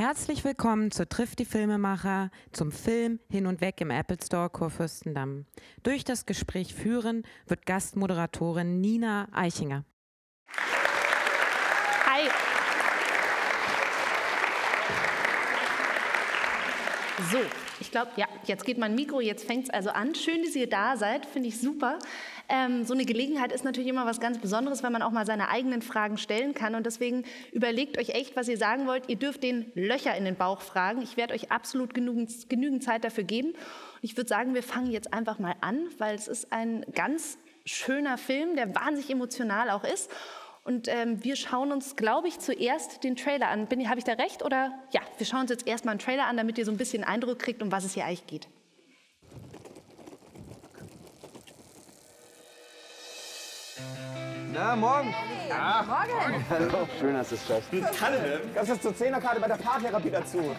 Herzlich willkommen zu Trifft die Filmemacher zum Film Hin und Weg im Apple Store Kurfürstendamm. Durch das Gespräch führen wird Gastmoderatorin Nina Eichinger. Hi. So, ich glaube, ja, jetzt geht mein Mikro, jetzt fängt es also an. Schön, dass ihr da seid, finde ich super. Ähm, so eine Gelegenheit ist natürlich immer was ganz Besonderes, wenn man auch mal seine eigenen Fragen stellen kann. Und deswegen überlegt euch echt, was ihr sagen wollt. Ihr dürft den Löcher in den Bauch fragen. Ich werde euch absolut genügend, genügend Zeit dafür geben. Und ich würde sagen, wir fangen jetzt einfach mal an, weil es ist ein ganz schöner Film, der wahnsinnig emotional auch ist. Und ähm, wir schauen uns, glaube ich, zuerst den Trailer an. Habe ich da recht? Oder ja, wir schauen uns jetzt erstmal einen Trailer an, damit ihr so ein bisschen Eindruck kriegt, um was es hier eigentlich geht. Na, morgen. Ja, morgen. Hallo. Schön, dass du es schaffst. Kalle. Das ist zur Zehnerkarte bei der Paartherapie dazu.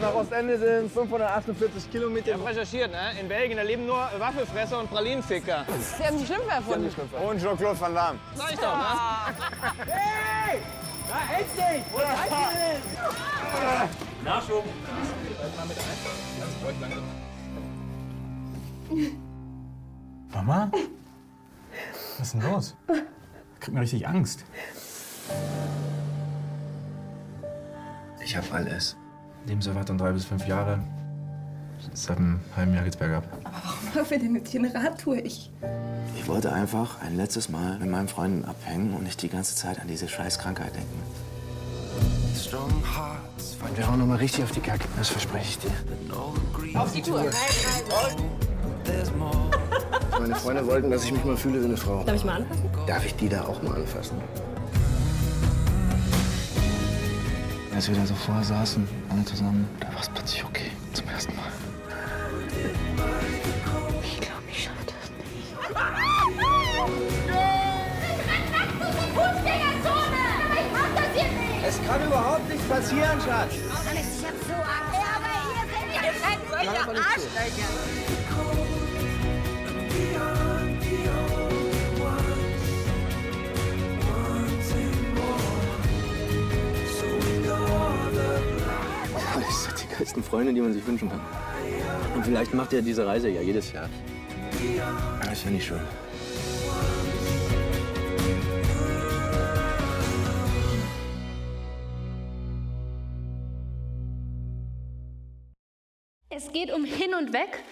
Nach Ostende sind es 548 Kilometer. Ich habe recherchiert, ne? In Belgien, da leben nur Waffelfresser und Pralinenficker. Sie haben die Schlümpfe erfunden. Und Jean-Claude Van Damme. Sag ich doch, ne? Hey! Na, endlich! Wo seid ihr denn? Nachschub. Mama? Was ist denn los? Kriegt mir richtig Angst. Ich hab alles. Lebenserwartung drei bis fünf Jahre. Seit einem halben Jahr geht's bergab. Warum machen wir denn jetzt hier eine Radtour? Ich. Ich wollte einfach ein letztes Mal mit meinen Freunden abhängen und nicht die ganze Zeit an diese scheiß Krankheit denken. Und wir hauen noch mal richtig auf die Kacke. Das verspreche ich dir. Auf die Tour. Meine Freunde wollten, dass ich mich mal fühle wie eine Frau. Darf ich mal anfassen? Darf ich die da auch mal anfassen? Als wir da so vorher saßen, alle zusammen, da war es plötzlich okay. Zum ersten Mal. Ich glaube, ich schaffe das nicht. Es kann überhaupt nichts passieren, Schatz. Ja, das sind die geilsten Freunde, die man sich wünschen kann. Und vielleicht macht er diese Reise ja jedes Jahr. Das finde ich schön. Es geht um Hin und Weg.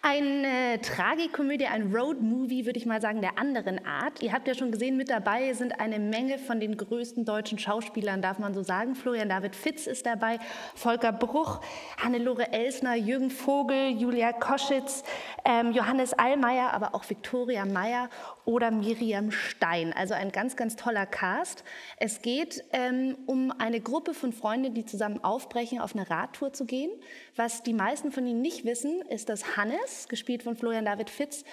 Eine Tragikomödie, ein Roadmovie, würde ich mal sagen, der anderen Art. Ihr habt ja schon gesehen, mit dabei sind eine Menge von den größten deutschen Schauspielern, darf man so sagen. Florian David Fitz ist dabei, Volker Bruch, Hannelore Elsner, Jürgen Vogel, Julia Koschitz, ähm, Johannes Allmeier, aber auch Viktoria Meyer oder Miriam Stein. Also ein ganz, ganz toller Cast. Es geht ähm, um eine Gruppe von Freunden, die zusammen aufbrechen, auf eine Radtour zu gehen. Was die meisten von Ihnen nicht wissen, ist, dass Hannes, gespielt von Florian David Fitz,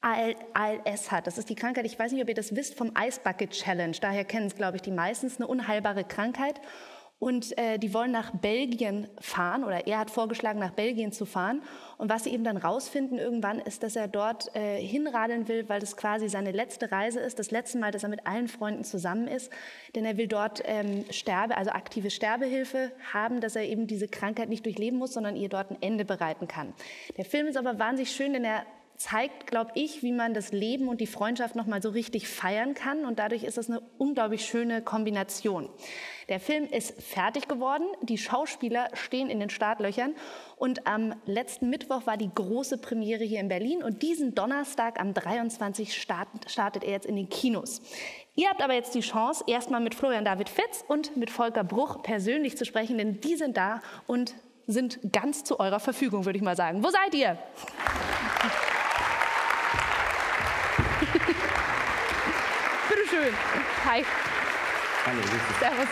AL ALS hat. Das ist die Krankheit, ich weiß nicht, ob ihr das wisst, vom Ice Bucket Challenge. Daher kennen es, glaube ich, die meistens, eine unheilbare Krankheit. Und äh, die wollen nach Belgien fahren oder er hat vorgeschlagen, nach Belgien zu fahren. Und was sie eben dann rausfinden irgendwann ist, dass er dort äh, hinradeln will, weil das quasi seine letzte Reise ist, das letzte Mal, dass er mit allen Freunden zusammen ist. Denn er will dort ähm, Sterbe, also aktive Sterbehilfe haben, dass er eben diese Krankheit nicht durchleben muss, sondern ihr dort ein Ende bereiten kann. Der Film ist aber wahnsinnig schön, denn er zeigt, glaube ich, wie man das Leben und die Freundschaft noch mal so richtig feiern kann und dadurch ist das eine unglaublich schöne Kombination. Der Film ist fertig geworden, die Schauspieler stehen in den Startlöchern und am letzten Mittwoch war die große Premiere hier in Berlin und diesen Donnerstag am 23 startet, startet er jetzt in den Kinos. Ihr habt aber jetzt die Chance, erstmal mit Florian David Fitz und mit Volker Bruch persönlich zu sprechen, denn die sind da und sind ganz zu eurer Verfügung, würde ich mal sagen. Wo seid ihr? Bitte schön. Hi. Hallo, Servus.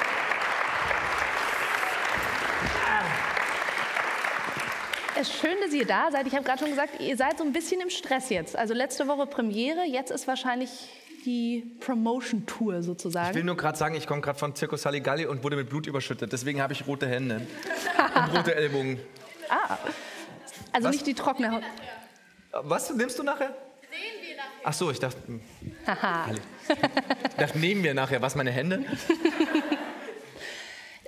Es ist schön, dass ihr da seid. Ich habe gerade schon gesagt, ihr seid so ein bisschen im Stress jetzt. Also letzte Woche Premiere, jetzt ist wahrscheinlich die Promotion-Tour Ich sozusagen. will nur gerade sagen, ich komme gerade von Zirkus Halligalli und wurde mit Blut überschüttet. Deswegen habe ich rote Hände und rote Ellbogen. Also Was? nicht die trockene Haut. Was nimmst du nachher? Ach so, ich dachte. Ali. Das nehmen wir nachher. Was, meine Hände?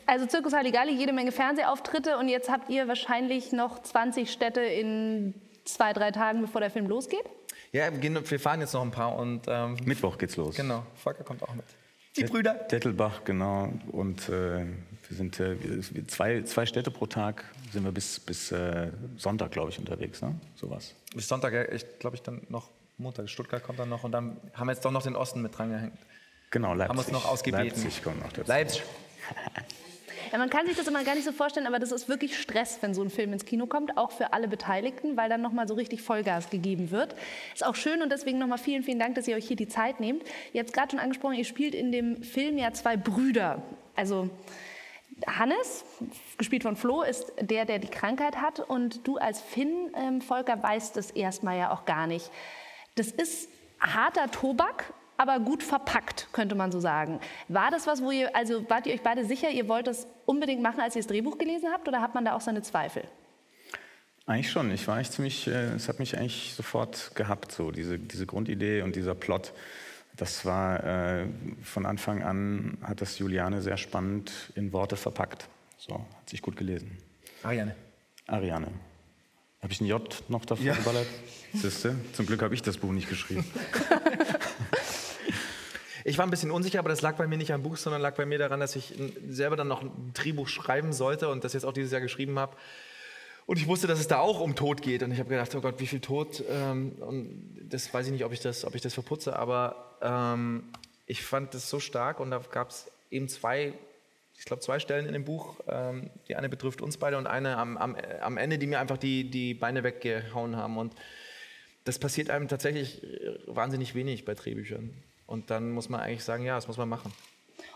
Also Zirkus Halligalli, jede Menge Fernsehauftritte und jetzt habt ihr wahrscheinlich noch 20 Städte in zwei, drei Tagen, bevor der Film losgeht? Ja, wir fahren jetzt noch ein paar und ähm, Mittwoch geht's los. genau, Volker kommt auch mit. Die Brüder. Dettelbach, genau. Und äh, wir sind äh, zwei, zwei Städte pro Tag sind wir bis, bis äh, Sonntag, glaube ich, unterwegs, ne? Sowas. Bis Sonntag, ja, ich glaube ich dann noch Montag. Stuttgart kommt dann noch und dann haben wir jetzt doch noch den Osten mit drangehängt. Genau, Leipzig. Haben wir uns noch ausgebeten. Leipzig kommt noch dazu. Leipzig. Ja, man kann sich das immer gar nicht so vorstellen, aber das ist wirklich Stress, wenn so ein Film ins Kino kommt, auch für alle Beteiligten, weil dann nochmal so richtig Vollgas gegeben wird. Ist auch schön und deswegen nochmal vielen, vielen Dank, dass ihr euch hier die Zeit nehmt. Ihr habt es gerade schon angesprochen, ihr spielt in dem Film ja zwei Brüder. Also Hannes, gespielt von Flo, ist der, der die Krankheit hat und du als Finn, ähm, Volker, weißt es erstmal ja auch gar nicht. Das ist harter Tobak, aber gut verpackt, könnte man so sagen. War das was, wo ihr, also wart ihr euch beide sicher, ihr wollt das unbedingt machen, als ihr das Drehbuch gelesen habt, oder hat man da auch seine Zweifel? Eigentlich schon. Ich war echt ziemlich, äh, es hat mich eigentlich sofort gehabt, so diese, diese Grundidee und dieser Plot. Das war äh, von Anfang an, hat das Juliane sehr spannend in Worte verpackt. So, hat sich gut gelesen. Ariane. Ariane. Habe ich ein J noch davor Ja. geballert? Siehste? Zum Glück habe ich das Buch nicht geschrieben. Ich war ein bisschen unsicher, aber das lag bei mir nicht am Buch, sondern lag bei mir daran, dass ich selber dann noch ein Drehbuch schreiben sollte und das jetzt auch dieses Jahr geschrieben habe. Und ich wusste, dass es da auch um Tod geht. Und ich habe gedacht, oh Gott, wie viel Tod. Ähm, und das weiß ich nicht, ob ich das, ob ich das verputze. Aber ähm, ich fand das so stark und da gab es eben zwei, ich glaube, zwei Stellen in dem Buch. Ähm, die eine betrifft uns beide und eine am, am, äh, am Ende, die mir einfach die, die Beine weggehauen haben. Und das passiert einem tatsächlich äh, wahnsinnig wenig bei Drehbüchern. Und dann muss man eigentlich sagen, ja, das muss man machen.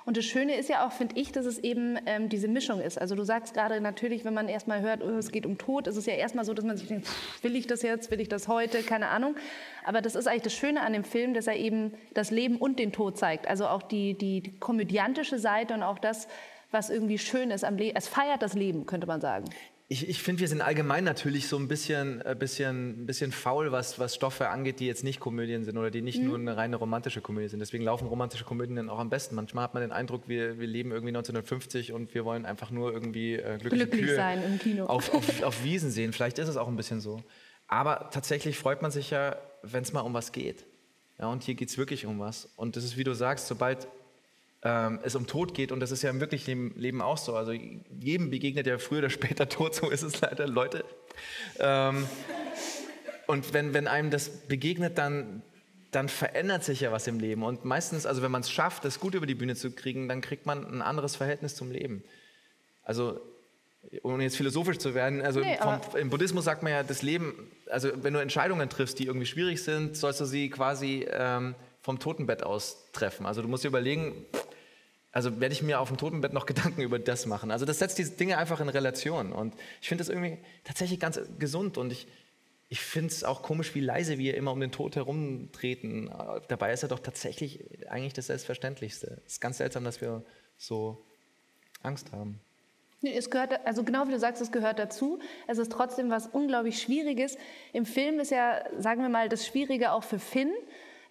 Und das Schöne ist ja auch, finde ich, dass es eben ähm, diese Mischung ist. Also du sagst gerade natürlich, wenn man erstmal hört, oh, es geht um Tod, ist es ja erstmal so, dass man sich denkt, will ich das jetzt, will ich das heute, keine Ahnung. Aber das ist eigentlich das Schöne an dem Film, dass er eben das Leben und den Tod zeigt. Also auch die, die, die komödiantische Seite und auch das, was irgendwie schön ist am Leben. Es feiert das Leben, könnte man sagen. Ich, ich finde, wir sind allgemein natürlich so ein bisschen, äh, bisschen, bisschen faul, was, was Stoffe angeht, die jetzt nicht Komödien sind oder die nicht nur eine reine romantische Komödie sind. Deswegen laufen romantische Komödien dann auch am besten. Manchmal hat man den Eindruck, wir, wir leben irgendwie 1950 und wir wollen einfach nur irgendwie äh, glückliche Glücklich Kühe sein im Kino. Auf, auf, auf Wiesen sehen. Vielleicht ist es auch ein bisschen so. Aber tatsächlich freut man sich ja, wenn es mal um was geht. Ja, und hier geht es wirklich um was. Und das ist, wie du sagst, sobald ähm, es um Tod geht, und das ist ja im wirklichen Leben auch so. Also jedem begegnet ja früher oder später Tod, so ist es leider, Leute. Ähm, und wenn, wenn einem das begegnet, dann, dann verändert sich ja was im Leben. Und meistens, also wenn man es schafft, das gut über die Bühne zu kriegen, dann kriegt man ein anderes Verhältnis zum Leben. Also, ohne jetzt philosophisch zu werden, also Nee, vom, im Buddhismus sagt man ja, das Leben, also wenn du Entscheidungen triffst, die irgendwie schwierig sind, sollst du sie quasi ähm, vom Totenbett aus treffen. Also du musst dir überlegen, also werde ich mir auf dem Totenbett noch Gedanken über das machen. Also das setzt diese Dinge einfach in Relation. Und ich finde das irgendwie tatsächlich ganz gesund. Und ich, ich finde es auch komisch, wie leise wir immer um den Tod herumtreten. Dabei ist er doch tatsächlich eigentlich das Selbstverständlichste. Es ist ganz seltsam, dass wir so Angst haben. Es gehört, also genau wie du sagst, es gehört dazu. Es ist trotzdem was unglaublich Schwieriges. Im Film ist ja, sagen wir mal, das Schwierige auch für Finn,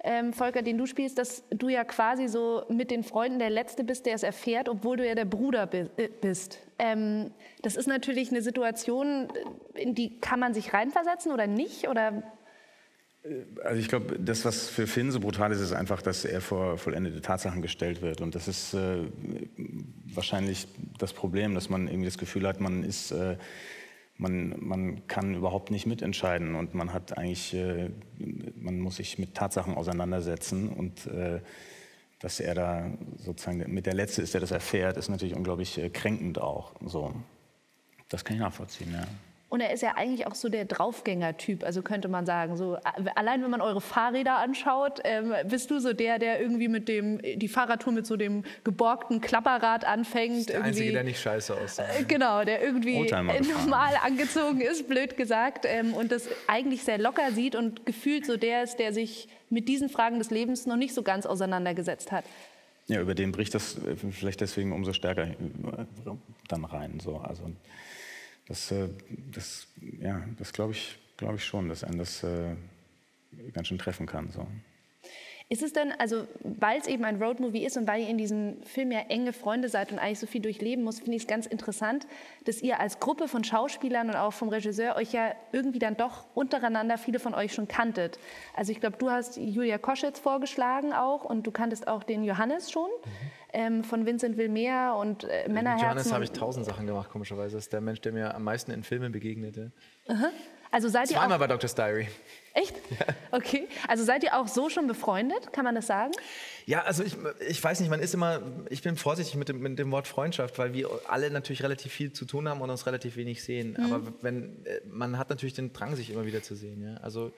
ähm, Volker, den du spielst, dass du ja quasi so mit den Freunden der Letzte bist, der es erfährt, obwohl du ja der Bruder äh, bist. Ähm, das ist natürlich eine Situation, in die kann man sich reinversetzen oder nicht? Oder Also ich glaube, das, was für Finn so brutal ist, ist einfach, dass er vor vollendete Tatsachen gestellt wird. Und das ist äh, wahrscheinlich das Problem, dass man irgendwie das Gefühl hat, man ist, äh, man, man kann überhaupt nicht mitentscheiden und man hat eigentlich, äh, man muss sich mit Tatsachen auseinandersetzen und äh, dass er da sozusagen mit der Letzte ist, der das erfährt, ist natürlich unglaublich äh, kränkend auch. So, das kann ich nachvollziehen. Ja. Und er ist ja eigentlich auch so der Draufgänger-Typ, also könnte man sagen. So, allein wenn man eure Fahrräder anschaut, ähm, bist du so der, der irgendwie mit dem, die Fahrradtour mit so dem geborgten Klapperrad anfängt. Der irgendwie, Einzige, der nicht scheiße aussieht. Äh, Genau, der irgendwie normal angezogen ist, blöd gesagt, ähm, und das eigentlich sehr locker sieht und gefühlt so der ist, der sich mit diesen Fragen des Lebens noch nicht so ganz auseinandergesetzt hat. Ja, über den bricht das äh, vielleicht deswegen umso stärker äh, dann rein. So. Also das, äh, das, ja, das glaube ich, glaube ich schon, dass einen das äh, ganz schön treffen kann. So. Ist es denn, also weil es eben ein Roadmovie ist und weil ihr in diesem Film ja enge Freunde seid und eigentlich so viel durchleben muss, finde ich es ganz interessant, dass ihr als Gruppe von Schauspielern und auch vom Regisseur euch ja irgendwie dann doch untereinander viele von euch schon kanntet. Also ich glaube, du hast Julia Koschitz vorgeschlagen auch und du kanntest auch den Johannes schon ähm, von Vincent Wilmer und äh, Mit Männerherzen. Johannes habe ich tausend Sachen gemacht, komischerweise. Das ist der Mensch, der mir am meisten in Filmen begegnete. Aha. Also seid ihr Zweimal auch, bei Dr. Diary. echt? Okay. Also seid ihr auch so schon befreundet? Kann man das sagen? Ja, also ich, ich weiß nicht, man ist immer, ich bin vorsichtig mit dem, mit dem Wort Freundschaft, weil wir alle natürlich relativ viel zu tun haben und uns relativ wenig sehen. Mhm. Aber wenn, äh, man hat natürlich den Drang, sich immer wieder zu sehen. Ja? Also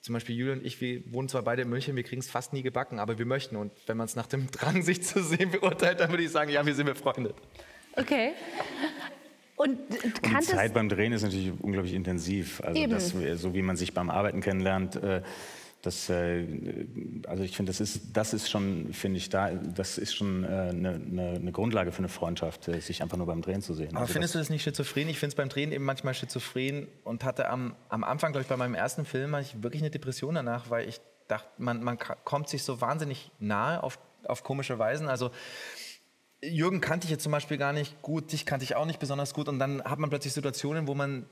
zum Beispiel Julia und ich, wir wohnen zwar beide in München, wir kriegen es fast nie gebacken, aber wir möchten. Und wenn man es nach dem Drang, sich zu sehen, beurteilt, dann würde ich sagen, ja, wir sind befreundet. Okay. Und Und die Zeit beim Drehen ist natürlich unglaublich intensiv. Also Eben. das, so wie man sich beim Arbeiten kennenlernt, äh, das, äh, also ich finde, das ist, das ist schon, finde ich, da, das ist schon äh, eine, eine, eine Grundlage für eine Freundschaft, äh, sich einfach nur beim Drehen zu sehen. Aber Also findest du das nicht schizophren? Ich finde es beim Drehen eben manchmal schizophren und hatte am, am Anfang, glaube ich, bei meinem ersten Film, hatte ich wirklich eine Depression danach, weil ich dachte, man, man kommt sich so wahnsinnig nahe auf, auf komische Weisen. Also Jürgen kannte ich jetzt zum Beispiel gar nicht gut, dich kannte ich auch nicht besonders gut und dann hat man plötzlich Situationen, wo man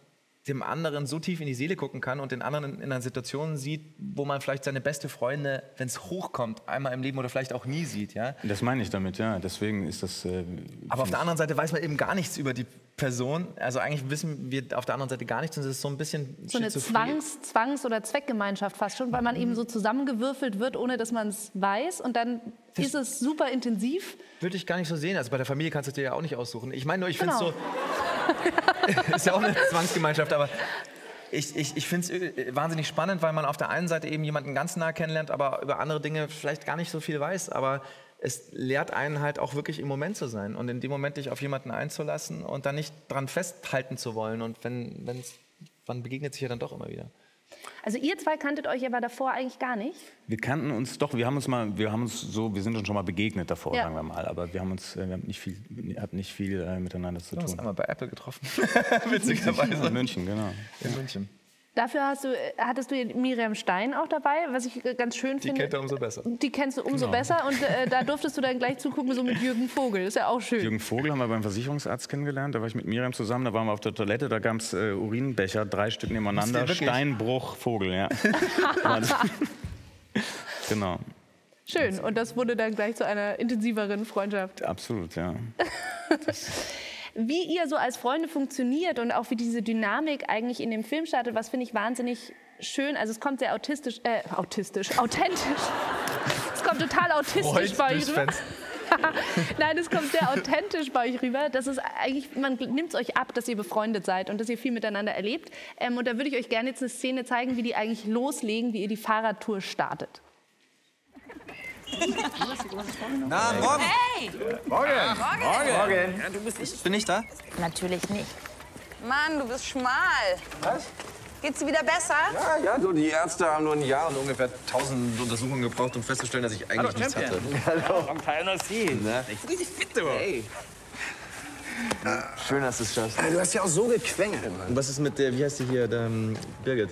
dem anderen so tief in die Seele gucken kann und den anderen in einer Situation sieht, wo man vielleicht seine beste Freunde, wenn es hochkommt, einmal im Leben oder vielleicht auch nie sieht. Ja? Das meine ich damit, ja. Deswegen ist das. Äh, Aber auf der anderen Seite weiß man eben gar nichts über die Person. Also eigentlich wissen wir auf der anderen Seite gar nichts und es ist so ein bisschen so eine. Zwangs-, Zwangs oder Zweckgemeinschaft fast schon, weil man eben so zusammengewürfelt wird, ohne dass man es weiß. Und dann ist es super intensiv. Würde ich gar nicht so sehen. Also bei der Familie kannst du dir ja auch nicht aussuchen. Ich meine nur, ich finde Genau. es so. ist ja auch eine Zwangsgemeinschaft, aber ich, ich, ich finde es wahnsinnig spannend, weil man auf der einen Seite eben jemanden ganz nah kennenlernt, aber über andere Dinge vielleicht gar nicht so viel weiß. Aber es lehrt einen halt auch wirklich im Moment zu sein und in dem Moment dich auf jemanden einzulassen und dann nicht dran festhalten zu wollen. Und wenn, wenn's, man begegnet sich ja dann doch immer wieder. Also ihr zwei kanntet euch aber davor eigentlich gar nicht. Wir kannten uns doch, wir haben uns mal, wir haben uns so, wir sind uns schon mal begegnet davor, Ja. sagen wir mal, aber wir haben uns, äh, wir haben nicht viel, hatten nicht viel äh, miteinander zu Wir haben uns tun. einmal bei Apple getroffen. Witzigerweise. In München, genau. In München. Dafür hast du, äh, hattest du Miriam Stein auch dabei, was ich äh, ganz schön Die finde. kennt er umso besser. Die kennst du umso Genau. besser und äh, da durftest du dann gleich zugucken, so mit Jürgen Vogel. Ist ja auch schön. Jürgen Vogel haben wir beim Versicherungsarzt kennengelernt. Da war ich mit Miriam zusammen. Da waren wir auf der Toilette. Da gab es äh, Urinbecher, drei Stück nebeneinander. Steinbruch, Vogel, ja. genau, Schön. Und das wurde dann gleich zu einer intensiveren Freundschaft. absolut, ja. Wie ihr so als Freunde funktioniert und auch wie diese Dynamik eigentlich in dem Film startet, was finde ich wahnsinnig schön. Also es kommt sehr autistisch, äh, autistisch, authentisch. Es kommt total autistisch bei euch rüber. Nein, es kommt sehr authentisch bei euch rüber. Das ist eigentlich, man nimmt es euch ab, dass ihr befreundet seid und dass ihr viel miteinander erlebt. Ähm, und da würde ich euch gerne jetzt eine Szene zeigen, wie die eigentlich loslegen, wie ihr die Fahrradtour startet. Na, morgen. Hey! Morgen. Morgen. Morgen. Ja, du bist nicht. Bin ich da? Natürlich nicht. Mann, du bist schmal. Was? Geht's dir wieder besser? Ja, ja, so die Ärzte haben nur ein Jahr und ungefähr 1000 Untersuchungen gebraucht, um festzustellen, dass ich eigentlich Hallo, nichts Champion. hatte. Hallo. Time no see. Ne? Richtig fit, du. Hey. Schön, dass du es schaffst. Du hast ja auch so gequengelt. Und was ist mit der, wie heißt die hier, der, ähm, Birgit?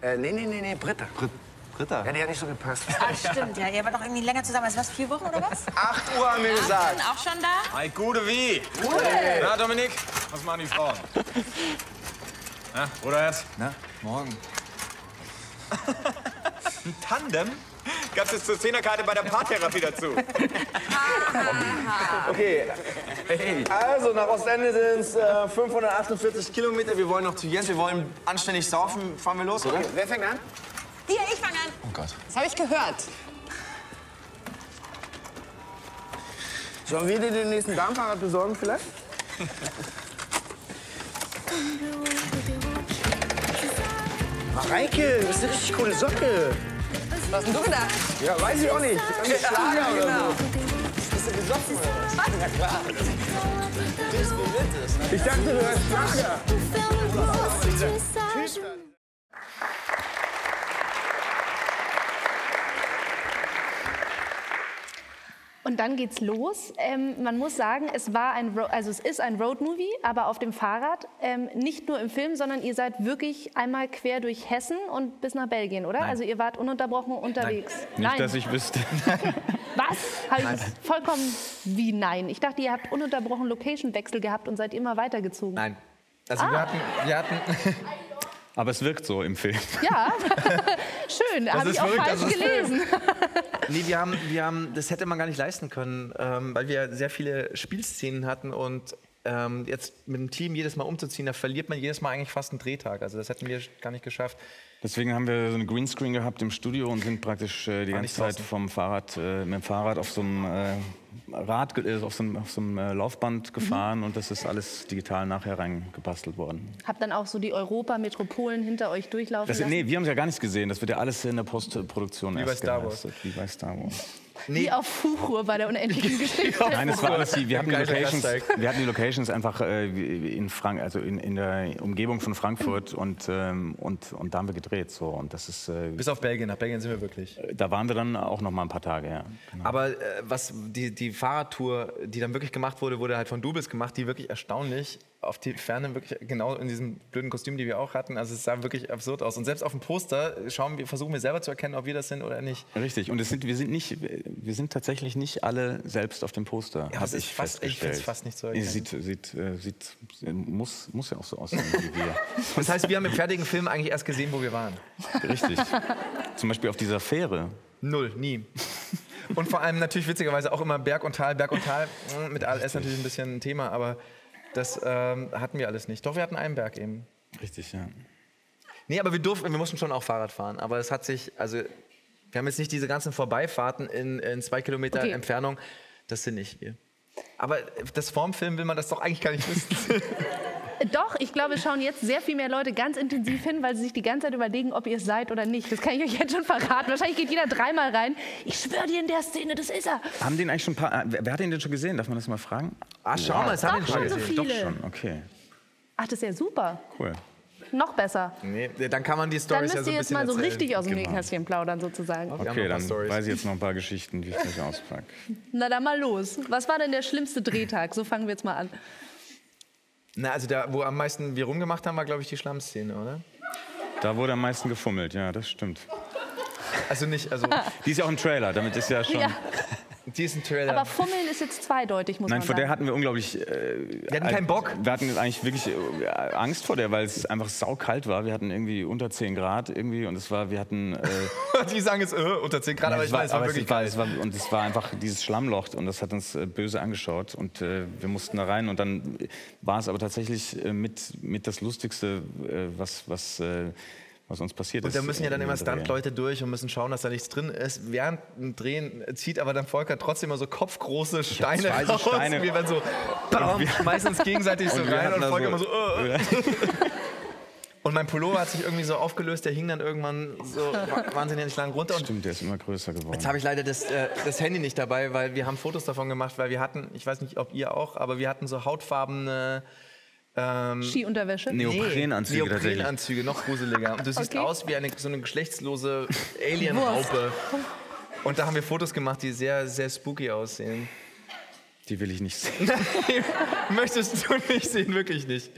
Äh, nee, nee, nee, nee, Britta. Britta? Ja, die hat nicht so gepasst. Ach, stimmt, ja. Ihr wart doch irgendwie länger zusammen als was, vier Wochen oder was? Acht Uhr haben wir gesagt. sind auch schon da? Ei, gute wie? Gute. Na, Dominik, was machen die Frauen? Na, oder jetzt? Na, morgen. Ein Tandem? Gab's jetzt zur Zehnerkarte bei der Paartherapie dazu? Okay, also nach Ostende sind es äh, 548 Kilometer. Wir wollen noch zu Jens, wir wollen anständig saufen. Fahren wir los, oder? Wer fängt an? Hier, ich fange an. Oh Gott. Das habe ich gehört. Sollen wir dir den nächsten Darmfahrrad besorgen vielleicht? Mareike, das ist eine richtig coole Socke. Was hast denn du gedacht? Ja, weiß ich auch nicht. Ein Schlager oder genau. so. Bist du besoffen oder was? Na klar. Ich dachte, du hörst Schlager. Und dann geht's los. Ähm, man muss sagen, es war ein, Ro also es ist ein Roadmovie, aber auf dem Fahrrad. Ähm, nicht nur im Film, sondern ihr seid wirklich einmal quer durch Hessen und bis nach Belgien, oder? Nein. Also ihr wart ununterbrochen unterwegs. Nicht, dass ich wüsste. Was? Habe ich vollkommen wie nein? Ich dachte, ihr habt ununterbrochen Location-Wechsel gehabt und seid immer weitergezogen. Nein. Also Ah. wir hatten, wir hatten Aber es wirkt so im Film. Ja, schön. Das Habe ist ich auch verrückt, falsch gelesen. Nee, wir haben, wir haben, das hätte man gar nicht leisten können, ähm, weil wir sehr viele Spielszenen hatten und ähm, jetzt mit dem Team jedes Mal umzuziehen, da verliert man jedes Mal eigentlich fast einen Drehtag. Also das hätten wir gar nicht geschafft. Deswegen haben wir so einen Greenscreen gehabt im Studio und sind praktisch äh, die War ganze Zeit vom Fahrrad, äh, mit dem Fahrrad auf so einem äh, Rad, ge- äh, auf so einem, auf so einem äh, Laufband gefahren und das ist alles digital nachher reingebastelt worden. Habt dann auch so die Europa-Metropolen hinter euch durchlaufen Das, lassen? nee, wir haben es ja gar nicht gesehen. Das wird ja alles in der Postproduktion Wie erst bei Star Wars. geleistet, Wie bei Star Wars. Wie auf Fuchur bei der unendlichen Geschichte. Nein, es war alles die, wir, hatten die Locations, wir hatten die Locations einfach äh, in, Frank also in, in der Umgebung von Frankfurt und, ähm, und, und da haben wir gedreht. So. Und das ist, äh, Bis auf Belgien, nach Belgien sind wir wirklich. da waren wir dann auch noch mal ein paar Tage, ja. Aber äh, was die, die Fahrradtour, die dann wirklich gemacht wurde, wurde halt von Doubles gemacht, die wirklich erstaunlich auf die Ferne wirklich genau in diesem blöden Kostüm, die wir auch hatten. Also es sah wirklich absurd aus. Und selbst auf dem Poster schauen wir, versuchen wir selber zu erkennen, ob wir das sind oder nicht. Richtig. Und sind, wir sind nicht, wir sind tatsächlich nicht alle selbst auf dem Poster. Ja, hab es ist ich fast- ich festgestellt. find's fast nicht zu erkennen. Sieht, sieht, äh, sieht, muss, muss ja auch so aussehen wie wir. Das heißt, wir haben im fertigen Film eigentlich erst gesehen, wo wir waren. Richtig. Zum Beispiel auf dieser Fähre. Null, nie. Und vor allem natürlich witzigerweise auch immer Berg und Tal, Berg und Tal. Mm, Mit ALS natürlich ein bisschen ein Thema, aber das ähm, hatten wir alles nicht. Doch, wir hatten einen Berg eben. Richtig, ja. Nee, aber wir durften, wir mussten schon auch Fahrrad fahren. Aber es hat sich, also wir haben jetzt nicht diese ganzen Vorbeifahrten in, in zwei Kilometer Okay. Entfernung. Das sind nicht wir. Aber das vorm Film will man das doch eigentlich gar nicht wissen. Doch, ich glaube, es schauen jetzt sehr viel mehr Leute ganz intensiv hin, weil sie sich die ganze Zeit überlegen, ob ihr es seid oder nicht. Das kann ich euch jetzt schon verraten. Wahrscheinlich geht jeder dreimal rein. Ich schwöre dir in der Szene, das ist er. Haben den eigentlich schon ein paar. äh, Wer hat den denn schon gesehen? Darf man das mal fragen? Ah, schau mal, es haben Doch wir schon so gesehen. Doch viele. schon, okay. Ach, das ist ja super. Cool. Noch besser. Nee, dann kann man die Dann müsst ja so ihr ein jetzt bisschen mal so erzählen. richtig aus dem Genau. Nähkästchen plaudern, sozusagen. Okay, paar dann Storys. weiß ich jetzt noch ein paar Geschichten, wie ich das auspacke. Na dann mal los. Was war denn der schlimmste Drehtag? So fangen wir jetzt mal an. Na, also da, wo am meisten wir rumgemacht haben, war, glaube ich, die Schlammszene, oder? Da wurde am meisten gefummelt, ja, das stimmt. Also nicht, also Die ist ja auch im Trailer, damit ist ja schon. Ja. Die ist ein Trailer. Aber Fummeln ist jetzt zweideutig, muss Nein, man vor sagen. der hatten wir unglaublich. Äh, Wir hatten keinen Bock. Wir hatten eigentlich wirklich äh, Angst vor der, weil es einfach saukalt war. Wir hatten irgendwie unter 10 Grad irgendwie und es war, wir hatten. Äh, die sagen es äh, unter 10 Grad, aber ich war, weiß, es war aber wirklich es war, es war, und es war einfach dieses Schlammloch und das hat uns äh, böse angeschaut und äh, wir mussten da rein und dann war es aber tatsächlich äh, mit, mit das Lustigste, äh, was, was, äh, was uns passiert Und ist. da müssen ja dann äh, immer. Stuntleute durch und müssen schauen, dass da nichts drin ist. Während dem Drehen zieht aber dann Volker trotzdem immer so kopfgroße Steine raus. Steine. Wir werden so, bam, schmeißen uns gegenseitig so Und rein und Volker so- immer so, äh. Und mein Pullover hat sich irgendwie so aufgelöst, der hing dann irgendwann so wa- wahnsinnig lang runter. Und Stimmt, der ist immer größer geworden. Jetzt habe ich leider das, äh, das Handy nicht dabei, weil wir haben Fotos davon gemacht, weil wir hatten, ich weiß nicht, ob ihr auch, aber wir hatten so hautfarbene ähm, Skiunterwäsche. Neoprenanzüge nee. Neoprenanzüge, noch gruseliger. Und du siehst Okay. aus wie eine, so eine geschlechtslose Alien-Raupe. Und da haben wir Fotos gemacht, die sehr, sehr spooky aussehen. Die will ich nicht sehen. Möchtest du nicht sehen, wirklich nicht.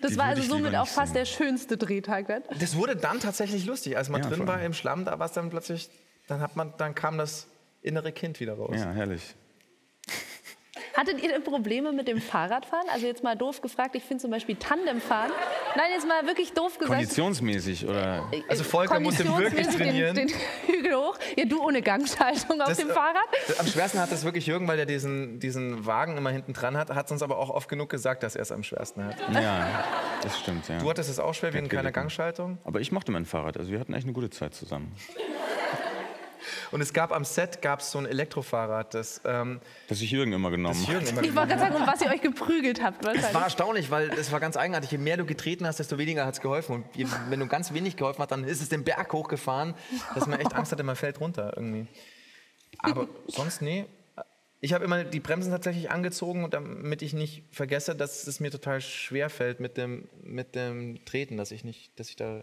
Das Die war also somit auch fast sehen. der schönste Drehtag. Ne? Das wurde dann tatsächlich lustig. Als man Ja, drin war im Schlamm, da war es dann plötzlich, dann, hat man, dann kam das innere Kind wieder raus. Ja, herrlich. Hattet ihr denn Probleme mit dem Fahrradfahren? Also jetzt mal doof gefragt, ich finde zum Beispiel Tandemfahren. Nein, jetzt mal wirklich doof gesagt. Konditionsmäßig oder. Also Volker musste wirklich konditionsmäßig trainieren. Den, den Hügel hoch. Ja, du ohne Gangschaltung auf Das, dem äh, Fahrrad. Am schwersten hat das wirklich Jürgen, weil der diesen, diesen Wagen immer hinten dran hat. Hat uns aber auch oft genug gesagt, dass er es am schwersten hat. Ja, das stimmt, ja. Du hattest es auch schwer wegen keiner. Gangschaltung. Aber ich mochte mein Fahrrad. Also wir hatten echt eine gute Zeit zusammen. Und es gab am Set gab es so ein Elektrofahrrad, das, ähm, Das ich Jürgen immer genommen immer Ich wollte gerade sagen, um was ihr euch geprügelt habt. Es war erstaunlich, weil es war ganz eigenartig. Je mehr du getreten hast, desto weniger hat es geholfen. Und je, wenn du ganz wenig geholfen hast, dann ist es den Berg hochgefahren, dass man echt Angst hatte, man fällt runter irgendwie. Aber sonst, nee. Ich habe immer die Bremsen tatsächlich angezogen, und damit ich nicht vergesse, dass es mir total schwer fällt mit dem, mit dem Treten, dass ich nicht, dass ich da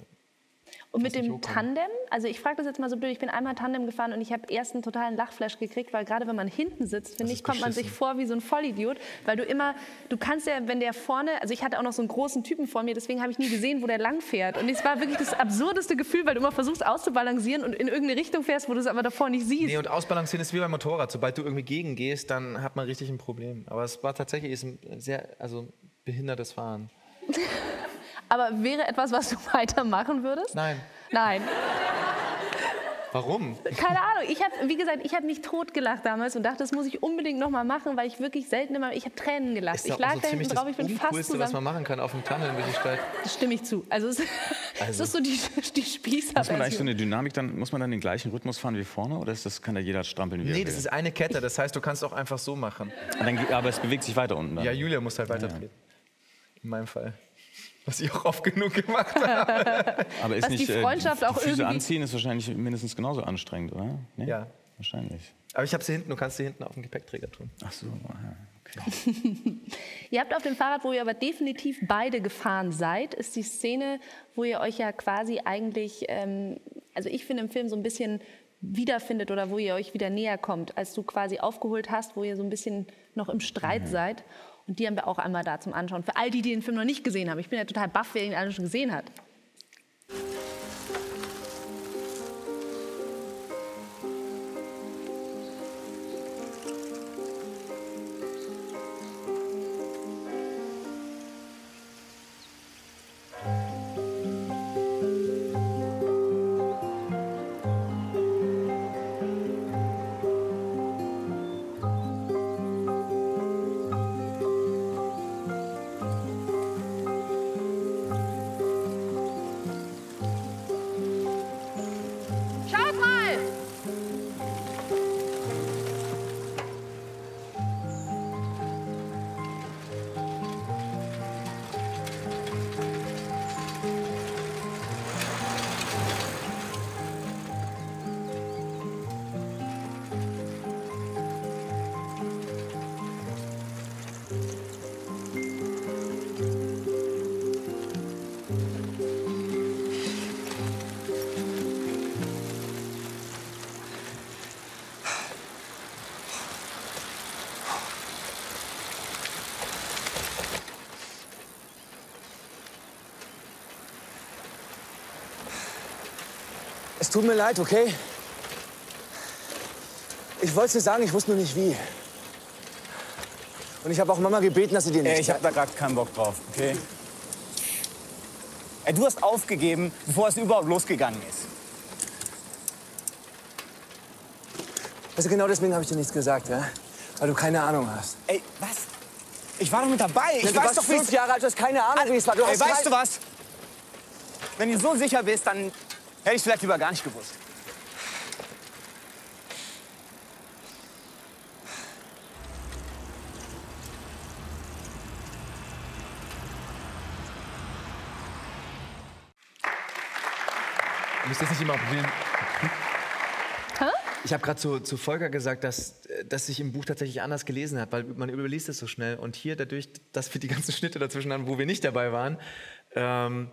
Und mit dem Tandem, also ich frage das jetzt mal so blöd, ich bin einmal Tandem gefahren und ich habe erst einen totalen Lachflash gekriegt, weil gerade wenn man hinten sitzt, finde ich, kommt man sich vor wie so ein Vollidiot, weil du immer, du kannst ja, wenn der vorne, also ich hatte auch noch so einen großen Typen vor mir, deswegen habe ich nie gesehen, wo der lang fährt. Und es war wirklich das absurdeste Gefühl, weil du immer versuchst auszubalancieren und in irgendeine Richtung fährst, wo du es aber davor nicht siehst. Nee, und ausbalancieren ist wie beim Motorrad. Sobald du irgendwie gegengehst, dann hat man richtig ein Problem. Aber es war tatsächlich ist ein sehr, also behindertes Fahren. Aber wäre etwas, was du weitermachen würdest? Nein. Nein. Warum? Keine Ahnung. Ich habe, wie gesagt, ich habe mich totgelacht damals und dachte, das muss ich unbedingt noch mal machen, weil ich wirklich selten immer, ich habe Tränen gelacht. Ist ich lag so da hinten drauf, ich bin das fast Uncoolste, was man zusammen. machen kann auf dem Tunnel, würde ich sagen. Das stimme ich zu. Also es, es ist so die, die Muss man eigentlich so eine Dynamik dann, muss man dann den gleichen Rhythmus fahren wie vorne oder ist das, kann da jeder strampeln wie er Nee, will? das ist eine Kette. Das heißt, du kannst auch einfach so machen. Dann, aber es bewegt sich weiter unten dann. Ja, Julia muss halt weiter treten. In meinem Fall. Was ich auch oft genug gemacht habe. Aber ist Was die nicht, äh, Freundschaft auch die Füße irgendwie- anziehen ist wahrscheinlich mindestens genauso anstrengend, oder? Nee? Ja. Wahrscheinlich. Aber ich habe sie hinten, du kannst sie hinten auf dem Gepäckträger tun. Ach so, aha, okay. Ihr habt auf dem Fahrrad, wo ihr aber definitiv beide gefahren seid, ist die Szene, wo ihr euch ja quasi eigentlich, ähm, also ich finde im Film so ein bisschen wiederfindet oder wo ihr euch wieder näher kommt, als du quasi aufgeholt hast, wo ihr so ein bisschen noch im Streit seid. Und die haben wir auch einmal da zum Anschauen. Für all die, die den Film noch nicht gesehen haben. Ich bin ja total baff, wer ihn alle schon gesehen hat. Tut mir leid, okay? Ich wollte es dir sagen, ich wusste nur nicht wie. Und ich habe auch Mama gebeten, dass sie dir nicht... Ey, ich habe da gerade keinen Bock drauf, okay? Ey, du hast aufgegeben, bevor es überhaupt losgegangen ist. Also genau deswegen habe ich dir nichts gesagt, ja? Weil du keine Ahnung hast. Ey, was? Ich war doch mit dabei. Ich Ja, du weiß warst doch, wie fünf Jahre alt, du hast keine Ahnung, wie es war. Du Ey, weißt du was? Wenn du so sicher bist, dann hätte ich vielleicht lieber gar nicht gewusst. Du musst das nicht immer probieren. Ich habe gerade zu, zu Volker gesagt, dass, dass sich im Buch tatsächlich anders gelesen hat, weil man überliest es so schnell. Und hier dadurch, dass wir die ganzen Schnitte dazwischen haben, wo wir nicht dabei waren, ähm,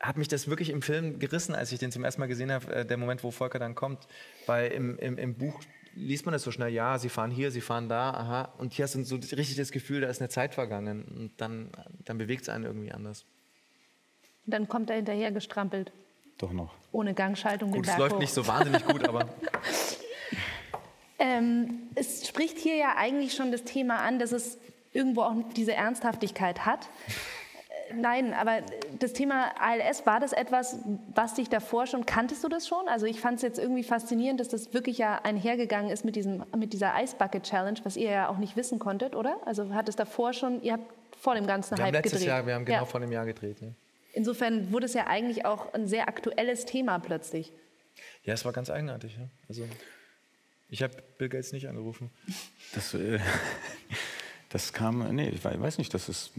hat mich das wirklich im Film gerissen, als ich den zum ersten Mal gesehen habe, äh, der Moment, wo Volker dann kommt. Weil im, im, im Buch liest man das so schnell, ja, sie fahren hier, sie fahren da, aha. Und hier hast du so richtig das Gefühl, da ist eine Zeit vergangen. Und dann, dann bewegt es einen irgendwie anders. Und dann kommt er hinterher gestrampelt, Doch noch. ohne Gangschaltung. Gut, es läuft hoch. nicht so wahnsinnig gut, aber Ähm, es spricht hier ja eigentlich schon das Thema an, dass es irgendwo auch diese Ernsthaftigkeit hat. Nein, aber das Thema ALS, war das etwas, was dich davor schon, kanntest du das schon? Also ich fand es jetzt irgendwie faszinierend, dass das wirklich ja einhergegangen ist mit, diesem, mit dieser Ice Bucket Challenge, was ihr ja auch nicht wissen konntet, oder? Also hat es davor schon, ihr habt vor dem ganzen wir haben Hype letztes gedreht. Jahr, wir haben genau ja. vor einem Jahr gedreht. Ja. Insofern wurde es ja eigentlich auch ein sehr aktuelles Thema plötzlich. Ja, es war ganz eigenartig. Ja. Also, ich habe Bill Gates nicht angerufen. Das, äh, das kam, nee, ich wei- weiß nicht, das ist,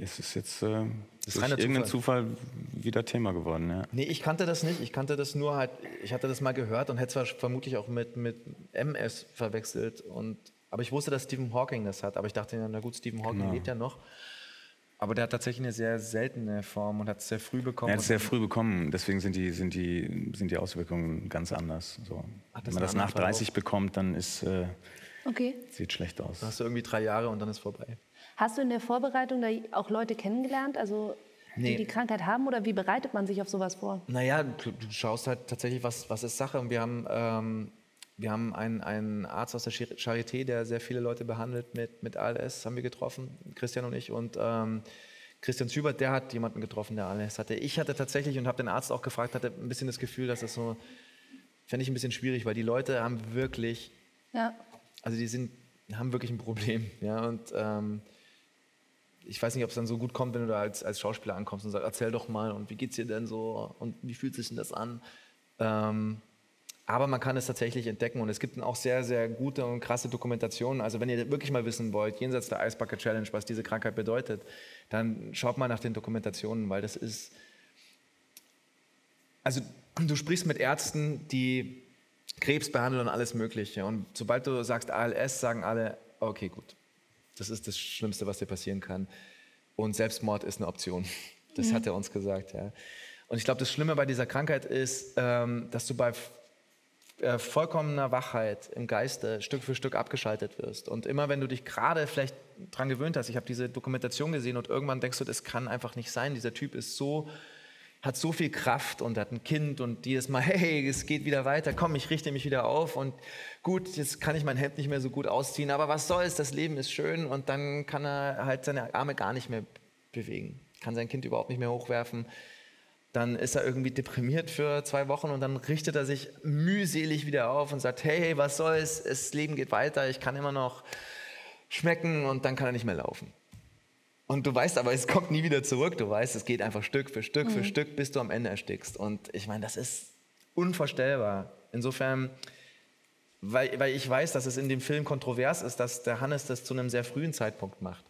es ist jetzt äh, ist durch reiner irgendeinen Zufall wieder Thema geworden. Ja. Nee, ich kannte das nicht. Ich kannte das nur halt, ich hatte das mal gehört und hätte zwar vermutlich auch mit, mit MS verwechselt. Und, aber ich wusste, dass Stephen Hawking das hat. Aber ich dachte, na gut, Stephen Hawking Genau. lebt ja noch. Aber der hat tatsächlich eine sehr seltene Form und hat es sehr früh bekommen. Er hat es sehr früh bekommen, deswegen sind die, sind die, sind die Auswirkungen ganz anders. So. Ach, das Wenn man das nach ein anderer 30 bekommt, dann ist, äh, Okay. sieht schlecht aus. Dann hast du irgendwie drei Jahre und dann ist vorbei. Hast du in der Vorbereitung da auch Leute kennengelernt, also die Nee. die Krankheit haben oder wie bereitet man sich auf sowas vor? Naja, du, du schaust halt tatsächlich, was, was ist Sache. Und wir haben, ähm, wir haben einen, einen Arzt aus der Char- Charité, der sehr viele Leute behandelt mit, mit ALS, haben wir getroffen, Christian und ich. Und ähm, Christian Zübert, der hat jemanden getroffen, der ALS hatte. Ich hatte tatsächlich, und habe den Arzt auch gefragt, hatte ein bisschen das Gefühl, dass das so, fände ich ein bisschen schwierig, weil die Leute haben wirklich, Ja. also die sind, haben wirklich ein Problem. Ja, und ähm, ich weiß nicht, ob es dann so gut kommt, wenn du da als, als Schauspieler ankommst und sagst, erzähl doch mal und wie geht's dir denn so und wie fühlt sich denn das an? Ähm, aber man kann es tatsächlich entdecken und es gibt dann auch sehr, sehr gute und krasse Dokumentationen. Also wenn ihr wirklich mal wissen wollt, jenseits der Bucket Challenge, was diese Krankheit bedeutet, dann schaut mal nach den Dokumentationen, weil das ist, also du sprichst mit Ärzten, die Krebs behandeln und alles Mögliche. Und sobald du sagst ALS, sagen alle, okay, gut, das ist das Schlimmste, was dir passieren kann. Und Selbstmord ist eine Option. Das Mhm. hat er uns gesagt. Ja. Und ich glaube, das Schlimme bei dieser Krankheit ist, ähm, dass du bei äh, vollkommener Wachheit im Geiste Stück für Stück abgeschaltet wirst. Und immer wenn du dich gerade vielleicht dran gewöhnt hast, ich habe diese Dokumentation gesehen und irgendwann denkst du, das kann einfach nicht sein. Dieser Typ ist so, hat so viel Kraft und hat ein Kind und jedes Mal, hey, es geht wieder weiter, komm, ich richte mich wieder auf und gut, jetzt kann ich mein Hemd nicht mehr so gut ausziehen, aber was soll's, das Leben ist schön und dann kann er halt seine Arme gar nicht mehr bewegen, kann sein Kind überhaupt nicht mehr hochwerfen. Dann ist er irgendwie deprimiert für zwei Wochen und dann richtet er sich mühselig wieder auf und sagt, hey, was soll's, das Leben geht weiter, ich kann immer noch schmecken und dann kann er nicht mehr laufen. Und du weißt aber, es kommt nie wieder zurück. Du weißt, es geht einfach Stück für Stück für Mhm. Stück, bis du am Ende erstickst. Und ich meine, das ist unvorstellbar. Insofern, weil, weil ich weiß, dass es in dem Film kontrovers ist, dass der Hannes das zu einem sehr frühen Zeitpunkt macht.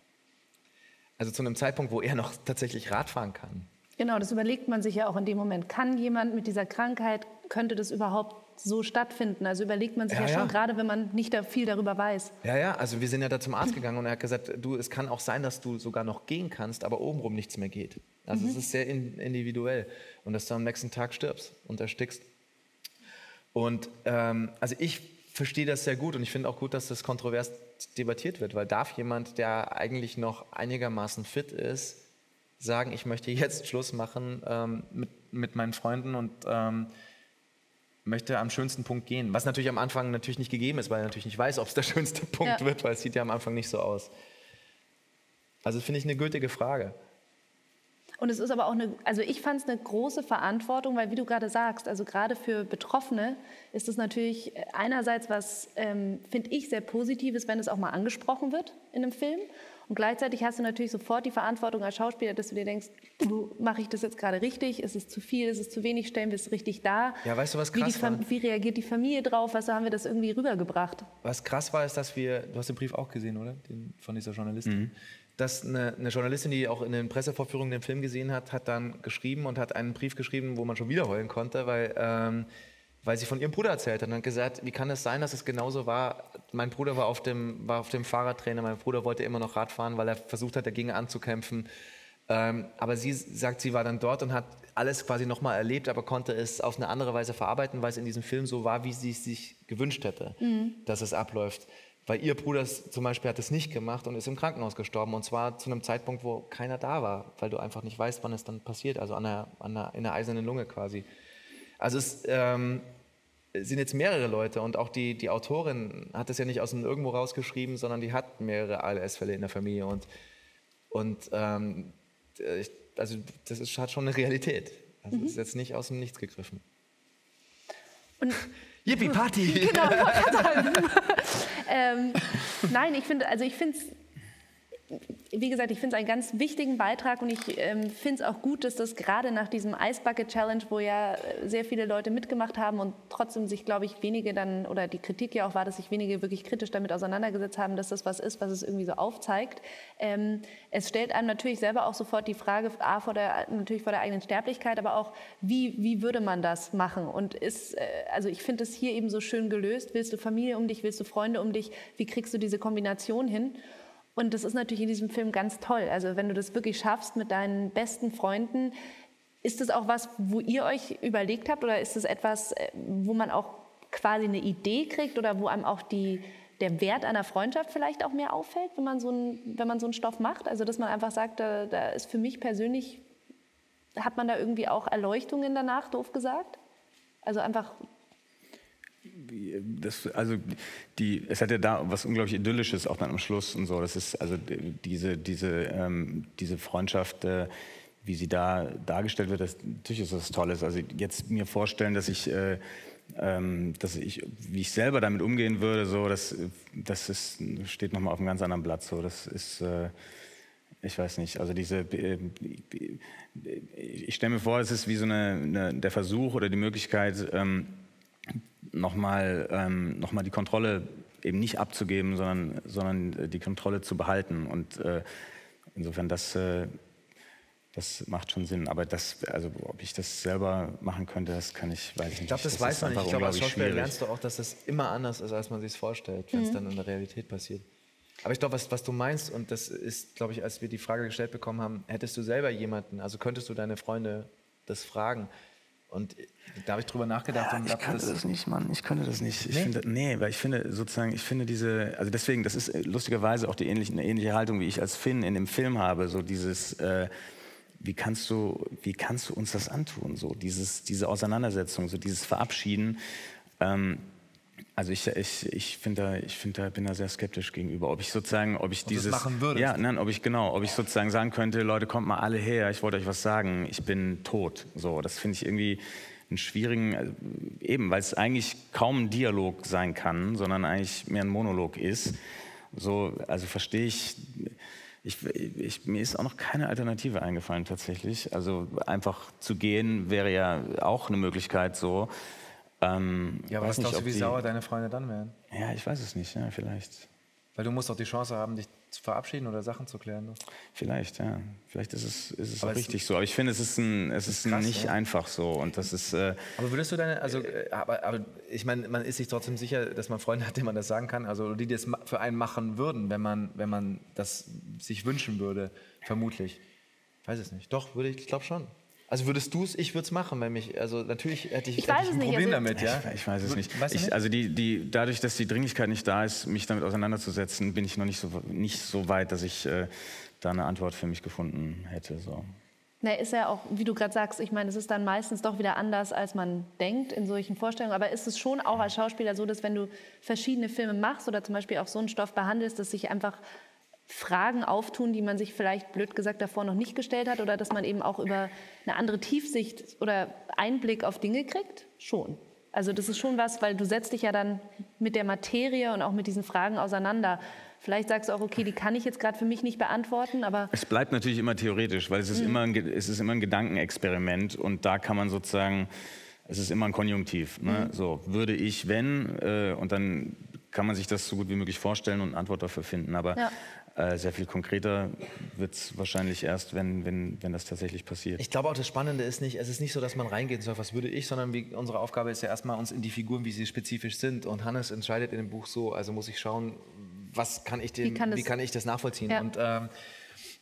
Also zu einem Zeitpunkt, wo er noch tatsächlich Radfahren kann. Genau, das überlegt man sich ja auch in dem Moment. Kann jemand mit dieser Krankheit, könnte das überhaupt so stattfinden? Also überlegt man sich ja, Ja, schon, ja. gerade wenn man nicht da viel darüber weiß. Ja, ja, also wir sind ja da zum Arzt gegangen und er hat gesagt, du, es kann auch sein, dass du sogar noch gehen kannst, aber obenrum nichts mehr geht. Also Mhm. es ist sehr in, individuell und dass du am nächsten Tag stirbst und erstickst. Und ähm, also ich verstehe das sehr gut und ich finde auch gut, dass das kontrovers debattiert wird, weil darf jemand, der eigentlich noch einigermaßen fit ist, sagen, ich möchte jetzt Schluss machen ähm, mit, mit meinen Freunden und ähm, möchte am schönsten Punkt gehen. Was natürlich am Anfang natürlich nicht gegeben ist, weil er natürlich nicht weiß, ob es der schönste Punkt Ja. wird, weil es sieht ja am Anfang nicht so aus. Also finde ich eine gültige Frage. Und es ist aber auch eine, also ich fand es eine große Verantwortung, weil wie du gerade sagst, also gerade für Betroffene ist es natürlich äh, einerseits was, ähm, finde ich, sehr Positives, wenn es auch mal angesprochen wird in einem Film. Und gleichzeitig hast du natürlich sofort die Verantwortung als Schauspieler, dass du dir denkst, mache ich das jetzt gerade richtig? Ist es zu viel? Ist es zu wenig? Stellen wir es richtig dar? Ja, weißt du, was wie, krass war? Fam- wie reagiert die Familie drauf? Also haben wir das irgendwie rübergebracht? Was krass war, ist, dass wir, du hast den Brief auch gesehen, oder? Den, von dieser Journalistin. Dass eine, eine Journalistin, die auch in den Pressevorführungen den Film gesehen hat, hat dann geschrieben und hat einen Brief geschrieben, wo man schon wieder heulen konnte, weil, ähm, weil sie von ihrem Bruder erzählt hat und hat gesagt, wie kann es sein, dass es genauso war? Mein Bruder war auf dem, war auf dem Fahrradtrainer, mein Bruder wollte immer noch Rad fahren, weil er versucht hat, dagegen anzukämpfen. Ähm, aber sie sagt, sie war dann dort und hat alles quasi nochmal erlebt, aber konnte es auf eine andere Weise verarbeiten, weil es in diesem Film so war, wie sie es sich gewünscht hätte, Mhm. dass es abläuft. Weil ihr Bruder zum Beispiel hat es nicht gemacht und ist im Krankenhaus gestorben. Und zwar zu einem Zeitpunkt, wo keiner da war, weil du einfach nicht weißt, wann es dann passiert. Also an der, an der, in der eisernen Lunge quasi. Also es ähm, sind jetzt mehrere Leute und auch die, die Autorin hat es ja nicht aus dem Irgendwo rausgeschrieben, sondern die hat mehrere ALS-Fälle in der Familie. Und, und ähm, ich, also das ist, hat schon eine Realität. Also Mhm. das ist jetzt nicht aus dem Nichts gegriffen. Und Yippie, Party! Genau, ähm, nein, ich finde, also ich finde es, wie gesagt, ich finde es einen ganz wichtigen Beitrag und ich ähm, finde es auch gut, dass das gerade nach diesem Ice Bucket Challenge, wo ja äh, sehr viele Leute mitgemacht haben und trotzdem sich, glaube ich, wenige dann, oder die Kritik ja auch war, dass sich wenige wirklich kritisch damit auseinandergesetzt haben, dass das was ist, was es irgendwie so aufzeigt. Ähm, es stellt einem natürlich selber auch sofort die Frage, A, vor der, natürlich vor der eigenen Sterblichkeit, aber auch, wie, wie würde man das machen? Und ist, äh, also ich finde es hier eben so schön gelöst. Willst du Familie um dich, willst du Freunde um dich? Wie kriegst du diese Kombination hin? Und das ist natürlich in diesem Film ganz toll. Also wenn du das wirklich schaffst mit deinen besten Freunden, ist das auch was, wo ihr euch überlegt habt oder ist es etwas, äh, wo man auch quasi eine Idee kriegt oder wo einem auch die, der Wert einer Freundschaft vielleicht auch mehr auffällt, wenn man so, ein, wenn man so einen Stoff macht? Also dass man einfach sagt, da, da ist für mich persönlich, hat man da irgendwie auch Erleuchtungen danach, doof gesagt? Also einfach das, also die, es hat ja da was unglaublich Idyllisches auch dann am Schluss und so. Das ist also diese, diese, ähm, diese Freundschaft, äh, wie sie da dargestellt wird, das, natürlich ist das Tolles. Also jetzt mir vorstellen, dass ich, äh, ähm, dass ich, wie ich selber damit umgehen würde, so, das, das ist, steht nochmal auf einem ganz anderen Blatt. So, das ist, äh, ich weiß nicht, also diese, äh, ich stelle mir vor, es ist wie so eine, eine, der Versuch oder die Möglichkeit, ähm, nochmal ähm, noch die Kontrolle eben nicht abzugeben, sondern, sondern die Kontrolle zu behalten. Und äh, insofern, das, äh, das macht schon Sinn. Aber das, also, ob ich das selber machen könnte, das kann ich, weiß ich nicht. Ich glaube, das, das, weiß man nicht. Ich glaube, als Schauspieler lernst du auch, dass das immer anders ist, als man sich vorstellt, wenn es mhm. dann in der Realität passiert. Aber ich glaube, was, was du meinst, und das ist, glaube ich, als wir die Frage gestellt bekommen haben, hättest du selber jemanden, also könntest du deine Freunde das fragen, und da habe ich drüber nachgedacht. Ja, und ich könnte das, das, nicht, Mann. Ich könnte das nicht. Ich nee? Finde, nee, weil ich finde sozusagen, ich finde diese, also deswegen, das ist lustigerweise auch die ähnliche, eine ähnliche Haltung, wie ich als Finn in dem Film habe. So dieses, äh, wie kannst du, wie kannst du uns das antun? So dieses, diese Auseinandersetzung, so dieses Verabschieden. Ähm, also ich, ich, ich, find da, ich find da, bin da sehr skeptisch gegenüber, ob ich sozusagen, ob ich ob dieses, machen würde. ja, nein, ob ich genau, ob ich sozusagen sagen könnte, Leute, kommt mal alle her, ich wollte euch was sagen, ich bin tot. So, das finde ich irgendwie einen schwierigen, also eben, weil es eigentlich kaum ein Dialog sein kann, sondern eigentlich mehr ein Monolog ist. So, also verstehe ich, ich, ich, mir ist auch noch keine Alternative eingefallen tatsächlich. Also einfach zu gehen wäre ja auch eine Möglichkeit so. Ähm, ja, aber was glaubst du, wie die, sauer deine Freunde dann wären? Ja, ich weiß es nicht, ja, vielleicht. Weil du musst doch die Chance haben, dich zu verabschieden oder Sachen zu klären. Ne? Vielleicht, ja. Vielleicht ist es, ist es auch richtig so. Aber ich finde, es ist, ein, es ist, krass, nicht ja. einfach so. Und das ist, äh, aber würdest du deine, also, äh, aber, aber ich meine, man ist sich trotzdem sicher, dass man Freunde hat, denen man das sagen kann, also die das für einen machen würden, wenn man, wenn man das sich wünschen würde, vermutlich. Ich weiß es nicht. Doch, würde ich, ich glaube schon. Also würdest du es, ich würde es machen, wenn mich, also natürlich hätte ich, ich, hätte ich ein Problem also, damit, ja. Ich, ich weiß es nicht. Nicht? also die, die, dadurch, dass die Dringlichkeit nicht da ist, mich damit auseinanderzusetzen, bin ich noch nicht so, nicht so weit, dass ich äh, da eine Antwort für mich gefunden hätte. So. Na, ist ja auch, wie du gerade sagst, ich meine, es ist dann meistens doch wieder anders, als man denkt in solchen Vorstellungen. Aber ist es schon auch als Schauspieler so, dass wenn du verschiedene Filme machst oder zum Beispiel auch so einen Stoff behandelst, dass sich einfach Fragen auftun, die man sich vielleicht blöd gesagt davor noch nicht gestellt hat oder dass man eben auch über eine andere Tiefsicht oder Einblick auf Dinge kriegt? Schon. Also das ist schon was, weil du setzt dich ja dann mit der Materie und auch mit diesen Fragen auseinander. Vielleicht sagst du auch, okay, die kann ich jetzt gerade für mich nicht beantworten, aber... Es bleibt natürlich immer theoretisch, weil es ist, mhm. immer, ein, es ist immer ein Gedankenexperiment und da kann man sozusagen, es ist immer ein Konjunktiv. Ne? Mhm. So, würde ich, wenn, äh, und dann kann man sich das so gut wie möglich vorstellen und eine Antwort dafür finden. Aber ja. Äh, sehr viel konkreter wird es wahrscheinlich erst, wenn, wenn, wenn das tatsächlich passiert. Ich glaube auch, das Spannende ist nicht, es ist nicht so, dass man reingeht und sagt, was würde ich, sondern wie, unsere Aufgabe ist ja erstmal uns in die Figuren, wie sie spezifisch sind. Und Hannes entscheidet in dem Buch so, also muss ich schauen, was kann ich dem, wie kann, das, wie kann ich das nachvollziehen. Ja. Und ähm,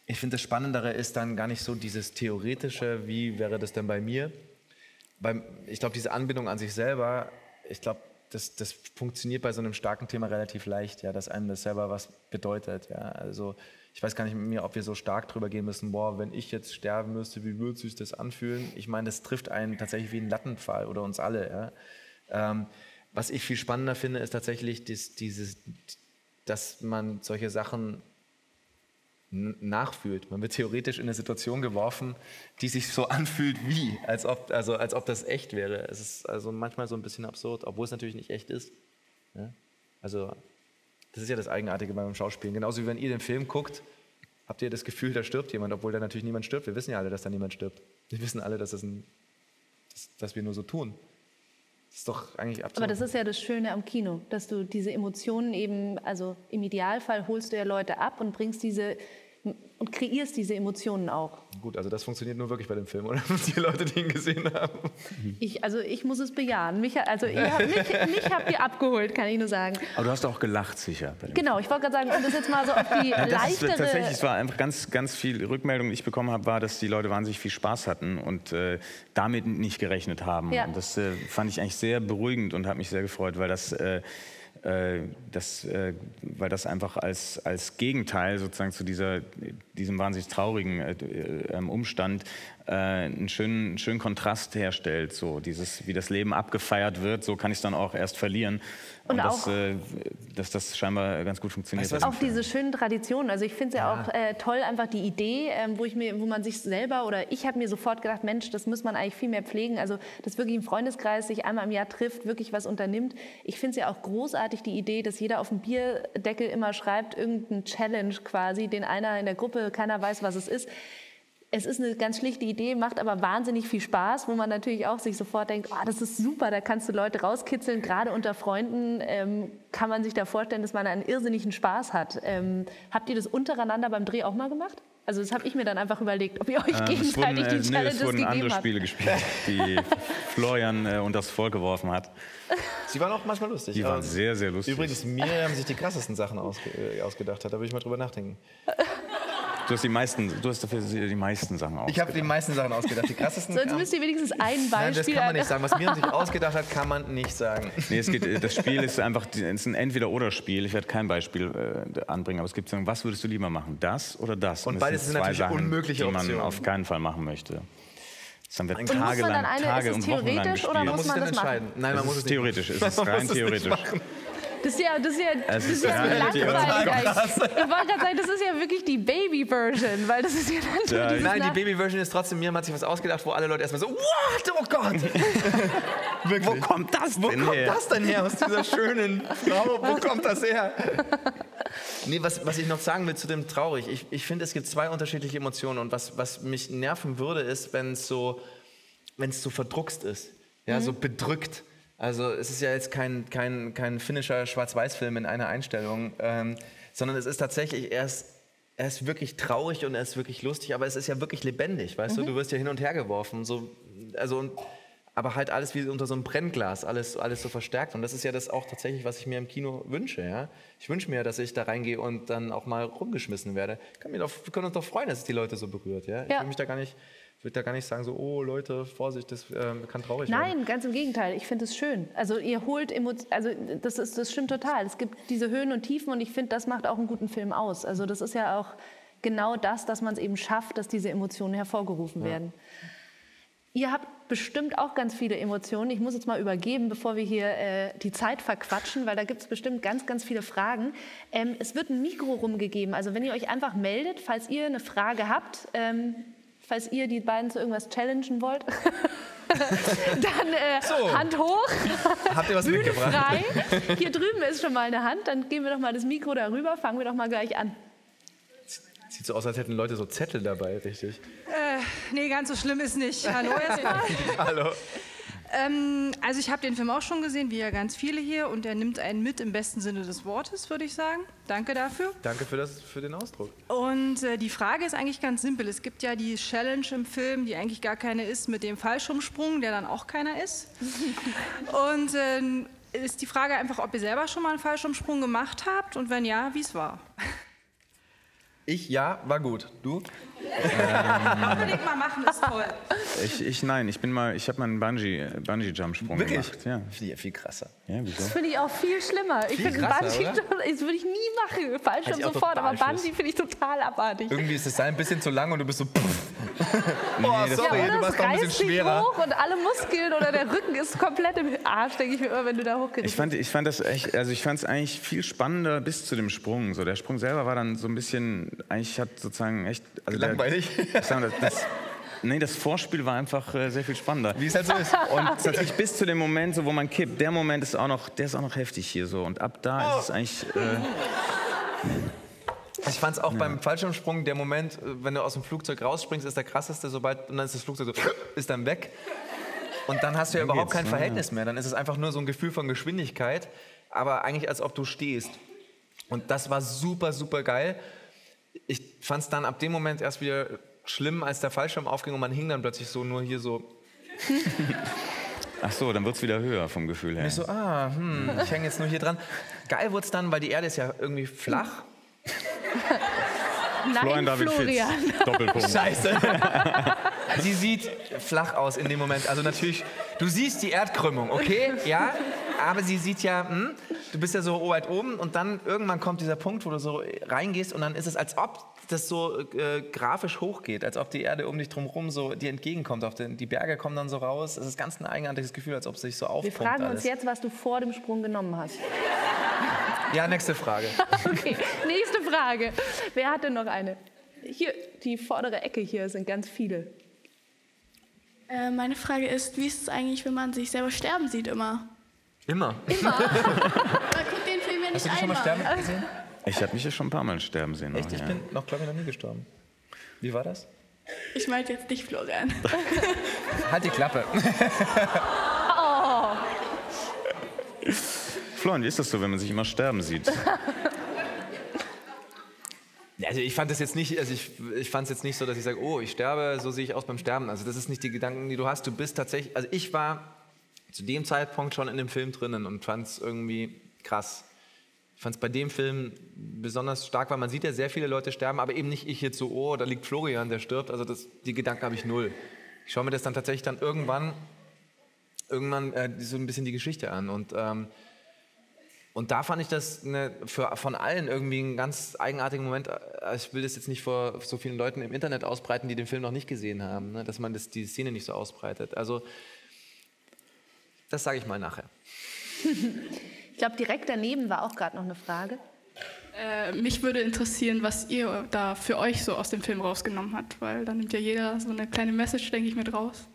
ich finde, das Spannendere ist dann gar nicht so dieses theoretische, wie wäre das denn bei mir. Beim, ich glaube, diese Anbindung an sich selber, ich glaube, das, das funktioniert bei so einem starken Thema relativ leicht, ja, dass einem das selber was bedeutet. Ja. Also ich weiß gar nicht mehr, ob wir so stark drüber gehen müssen, boah, wenn ich jetzt sterben müsste, wie würde sich das anfühlen? Ich meine, das trifft einen tatsächlich wie ein Lattenfall oder uns alle. Ja. Ähm, was ich viel spannender finde, ist tatsächlich das, dieses, dass man solche Sachen nachfühlt. Man wird theoretisch in eine Situation geworfen, die sich so anfühlt wie, als ob, also, als ob das echt wäre. Es ist also manchmal so ein bisschen absurd, obwohl es natürlich nicht echt ist. Ja? Also das ist ja das Eigenartige beim Schauspielen. Genauso wie wenn ihr den Film guckt, habt ihr das Gefühl, da stirbt jemand, obwohl da natürlich niemand stirbt. Wir wissen ja alle, dass da niemand stirbt. Wir wissen alle, dass, das ein, dass, dass wir nur so tun. Das ist doch eigentlich absurd. Aber das ist ja das Schöne am Kino, dass du diese Emotionen eben, also im Idealfall holst du ja Leute ab und bringst diese und kreierst diese Emotionen auch. Gut, also das funktioniert nur wirklich bei dem Film, oder? Die Leute, die ihn gesehen haben. Ich, also ich muss es bejahen. Mich, also ihr habt, mich, mich habt ihr abgeholt, kann ich nur sagen. Aber du hast auch gelacht, sicher. Genau, ich wollte gerade sagen, um das jetzt mal so auf die Ja, das leichtere... ist, tatsächlich, es war einfach ganz, ganz viel Rückmeldung, die ich bekommen habe, war, dass die Leute wahnsinnig viel Spaß hatten und äh, damit nicht gerechnet haben. Ja. Und das äh, fand ich eigentlich sehr beruhigend und hat mich sehr gefreut, weil das, äh, das, äh, weil das einfach als, als Gegenteil sozusagen zu dieser, diesem wahnsinnig traurigen äh, äh, Umstand äh, einen, schönen, schönen Kontrast herstellt. So dieses, wie das Leben abgefeiert wird, so kann ich es dann auch erst verlieren. Und das, auch- äh, dass das scheinbar ganz gut funktioniert hat. Auch diese schönen Traditionen. Also ich finde es ja, auch äh, toll, einfach die Idee, ähm, wo, ich mir, wo man sich selber oder ich habe mir sofort gedacht, Mensch, das muss man eigentlich viel mehr pflegen. Also dass wirklich ein Freundeskreis sich einmal im Jahr trifft, wirklich was unternimmt. Ich finde es ja auch großartig, die Idee, dass jeder auf dem Bierdeckel immer schreibt, irgendein Challenge quasi, den einer in der Gruppe, keiner weiß, was es ist. Es ist eine ganz schlichte Idee, macht aber wahnsinnig viel Spaß, wo man natürlich auch sich sofort denkt, oh, das ist super, da kannst du Leute rauskitzeln. Gerade unter Freunden ähm, kann man sich da vorstellen, dass man einen irrsinnigen Spaß hat. Ähm, habt ihr das untereinander beim Dreh auch mal gemacht? Also das habe ich mir dann einfach überlegt, ob ihr euch Ähm, es wurden, gegenseitig äh, die nö, Challenges es wurden gegeben andere habt. Spiele gespielt, die Florian äh, unter das Volk geworfen hat. Sie waren auch manchmal lustig. Die waren aber sehr, sehr lustig. Übrigens, Miriam sich die krassesten Sachen ausge äh, ausgedacht hat. Da würde ich mal drüber nachdenken. Du hast die meisten, du hast dafür die meisten Sachen aus. Ich habe die meisten Sachen ausgedacht. Die krassesten. So, jetzt kamen- müsst ihr wenigstens ein Beispiel. Nein, das kann man nicht sagen. Was Miriam sich ausgedacht ausgedacht hat, kann man nicht sagen. Nee, es geht, äh, das Spiel ist einfach es ist ein Entweder-Oder-Spiel. Ich werde kein Beispiel äh, anbringen, aber es gibt so, was würdest du lieber machen? Das oder das? Und das beides sind zwei natürlich Sachen, unmögliche die man Optionen. auf keinen Fall machen möchte. Das haben wir Und muss man tagelang, dann eine- Tage ist es und theoretisch gespielt. oder Man muss muss man sich das dann machen? entscheiden. Nein, man Es muss es nicht theoretisch, es machen. ist Man rein muss es nicht theoretisch. Das ist ja, das ist ja, das ist ist ja langweilig. theoretisch. Ich wollte gerade sagen, das ist ja wirklich die Baby-Version, weil das ist ja dann Ja, Nein, die Baby-Version ist trotzdem, Miriam hat sich was ausgedacht, wo alle Leute erstmal so, what, oh Gott. Wirklich. Wo kommt das Wo denn kommt her? das denn her aus dieser schönen Frau? Wo kommt das her? Nee, was, was ich noch sagen will zu dem traurig, ich, ich finde, es gibt zwei unterschiedliche Emotionen und was, was mich nerven würde, ist, wenn es so, wenn es so verdruckst ist, ja, so bedrückt. Also es ist ja jetzt kein, kein, kein finnischer Schwarz-Weiß-Film in einer Einstellung, ähm, sondern es ist tatsächlich erst er ist wirklich traurig und er ist wirklich lustig, aber es ist ja wirklich lebendig, weißt du? Du wirst ja hin und her geworfen, so, also und, aber halt alles wie unter so einem Brennglas, alles, alles so verstärkt. Und das ist ja das auch tatsächlich, was ich mir im Kino wünsche. Ja? Ich wünsche mir, dass ich da reingehe und dann auch mal rumgeschmissen werde. Doch, wir können uns doch freuen, dass es die Leute so berührt. Ja? Ich Ja. will mich da gar nicht, würde da gar nicht sagen, so, oh Leute, Vorsicht, das ähm, kann traurig werden. Nein, ganz im Gegenteil. Ich finde es schön. Also ihr holt Emotionen, also das, ist, das stimmt total. Es gibt diese Höhen und Tiefen und ich finde, das macht auch einen guten Film aus. Also das ist ja auch genau das, dass man es eben schafft, dass diese Emotionen hervorgerufen werden. Ihr habt bestimmt auch ganz viele Emotionen. Ich muss jetzt mal übergeben, bevor wir hier äh, die Zeit verquatschen, weil da gibt es bestimmt ganz, ganz viele Fragen. Ähm, es wird ein Mikro rumgegeben. Also wenn ihr euch einfach meldet, falls ihr eine Frage habt, ähm, falls ihr die beiden zu irgendwas challengen wollt, dann äh, So. Hand hoch, Habt ihr was Bühne mitgebracht? frei. Hier drüben ist schon mal eine Hand. Dann geben wir doch mal das Mikro darüber. Fangen wir doch mal gleich an. Sieht so aus, als hätten Leute so Zettel dabei, richtig. Äh, nee, ganz so schlimm ist nicht. Hallo erstmal. Hallo. Ähm, also ich habe den Film auch schon gesehen, wie ja ganz viele hier, und er nimmt einen mit im besten Sinne des Wortes, würde ich sagen. Danke dafür. Danke für, das, für den Ausdruck. Und äh, die Frage ist eigentlich ganz simpel. Es gibt ja die Challenge im Film, die eigentlich gar keine ist, mit dem Fallschirmsprung, der dann auch keiner ist. Und ähm, ist die Frage einfach, ob ihr selber schon mal einen Fallschirmsprung gemacht habt und wenn ja, wie es war. Ich, ja, war gut. Du? Unbedingt mal machen, ist toll. Ich, ich nein, ich bin mal, ich habe mal einen Bungee, Bungee Jump Sprung Wirklich? gemacht. Ja. Finde ich ja viel krasser. Ja, wieso? Das finde ich auch viel schlimmer. Ich Viel finde krasser, Bungee, oder? das würde ich nie machen. Fallschirm ich auch sofort, aber. Bungee finde ich total abartig. Irgendwie ist das Seil ein bisschen zu lang und du bist so. Pff. Nee, oh, das- sorry, ja, du oder warst es noch ein reißt bisschen schwerer. hoch und alle Muskeln oder der Rücken ist komplett im Arsch, denke ich mir immer, wenn du da hochgehst. Ich fand, ich fand das echt, also ich fand es eigentlich viel spannender bis zu dem Sprung. So der Sprung selber war dann so ein bisschen, eigentlich hat sozusagen echt also der- Langweilig? ich sag mal, das, das, nee, das Vorspiel war einfach äh, sehr viel spannender. Wie es halt so ist. Und tatsächlich bis zu dem Moment, so, wo man kippt, der Moment ist auch noch, der ist auch noch heftig hier so. Und ab da ist es eigentlich. Äh, Ich fand es auch beim Fallschirmsprung, der Moment, äh, wenn du aus dem Flugzeug rausspringst, ist der krasseste, sobald, und dann ist das Flugzeug so, ist dann weg. Und dann hast du ja überhaupt kein ne? Verhältnis mehr. Dann ist es einfach nur so ein Gefühl von Geschwindigkeit, aber eigentlich als ob du stehst. Und das war super, super geil. Ich fand es dann ab dem Moment erst wieder schlimm, als der Fallschirm aufging und man hing dann plötzlich so nur hier so. Ach so, dann wird es wieder höher vom Gefühl her. Ich so, ah, hm, ich hänge jetzt nur hier dran. Geil wurde es dann, weil die Erde ist ja irgendwie flach. Nein, Florian David Florian. Fitz. Doppelpunkt. Scheiße. Sie sieht flach aus in dem Moment. Also natürlich, du siehst die Erdkrümmung, okay? Ja, aber sie sieht ja, hm, du bist ja so weit oben und dann irgendwann kommt dieser Punkt, wo du so reingehst und dann ist es, als ob das so äh, grafisch hochgeht, als ob die Erde um dich drumherum so dir entgegenkommt. Auf den, die Berge kommen dann so raus. Es ist ganz ein eigenartiges Gefühl, als ob es sich so Wir aufpumpt fragen alles. uns jetzt, was du vor dem Sprung genommen hast. Ja, nächste Frage. Okay, nächste Frage. Wer hat denn noch eine? Hier, die vordere Ecke hier sind ganz viele. Äh, meine Frage ist, wie ist es eigentlich, wenn man sich selber sterben sieht immer? Immer. Immer. man guckt den Film ja nicht Hast du dich schon mal einmal. sterben gesehen? Ich habe mich ja schon ein paar Mal sterben sehen. Echt? noch, Ich ja. bin noch, glaube ich, noch nie gestorben. Wie war das? Ich meinte jetzt nicht Florian. Halt die Klappe. Oh. Florian, wie ist das so, wenn man sich immer sterben sieht? Also ich fand es jetzt nicht, also ich, ich fand es jetzt nicht so, dass ich sage, oh, ich sterbe, so sehe ich aus beim Sterben. Also das ist nicht die Gedanken, die du hast. Du bist tatsächlich, also ich war zu dem Zeitpunkt schon in dem Film drinnen und fand es irgendwie krass. Ich fand es bei dem Film besonders stark, weil man sieht ja sehr viele Leute sterben, aber eben nicht ich jetzt so, oh, da liegt Florian, der stirbt. Also das, die Gedanken habe ich null. Ich schaue mir das dann tatsächlich dann irgendwann, irgendwann äh, so ein bisschen die Geschichte an und ähm, und da fand ich das eine, für, von allen irgendwie einen ganz eigenartigen Moment. Äh, Ich will das jetzt nicht vor so vielen Leuten im Internet ausbreiten, die den Film noch nicht gesehen haben, ne? dass man das, die Szene nicht so ausbreitet. Also, das sage ich mal nachher. Ich glaube, direkt daneben war auch gerade noch eine Frage. Äh, mich würde interessieren, was ihr da für euch so aus dem Film rausgenommen habt, weil da nimmt ja jeder so eine kleine Message, denke ich, mit raus.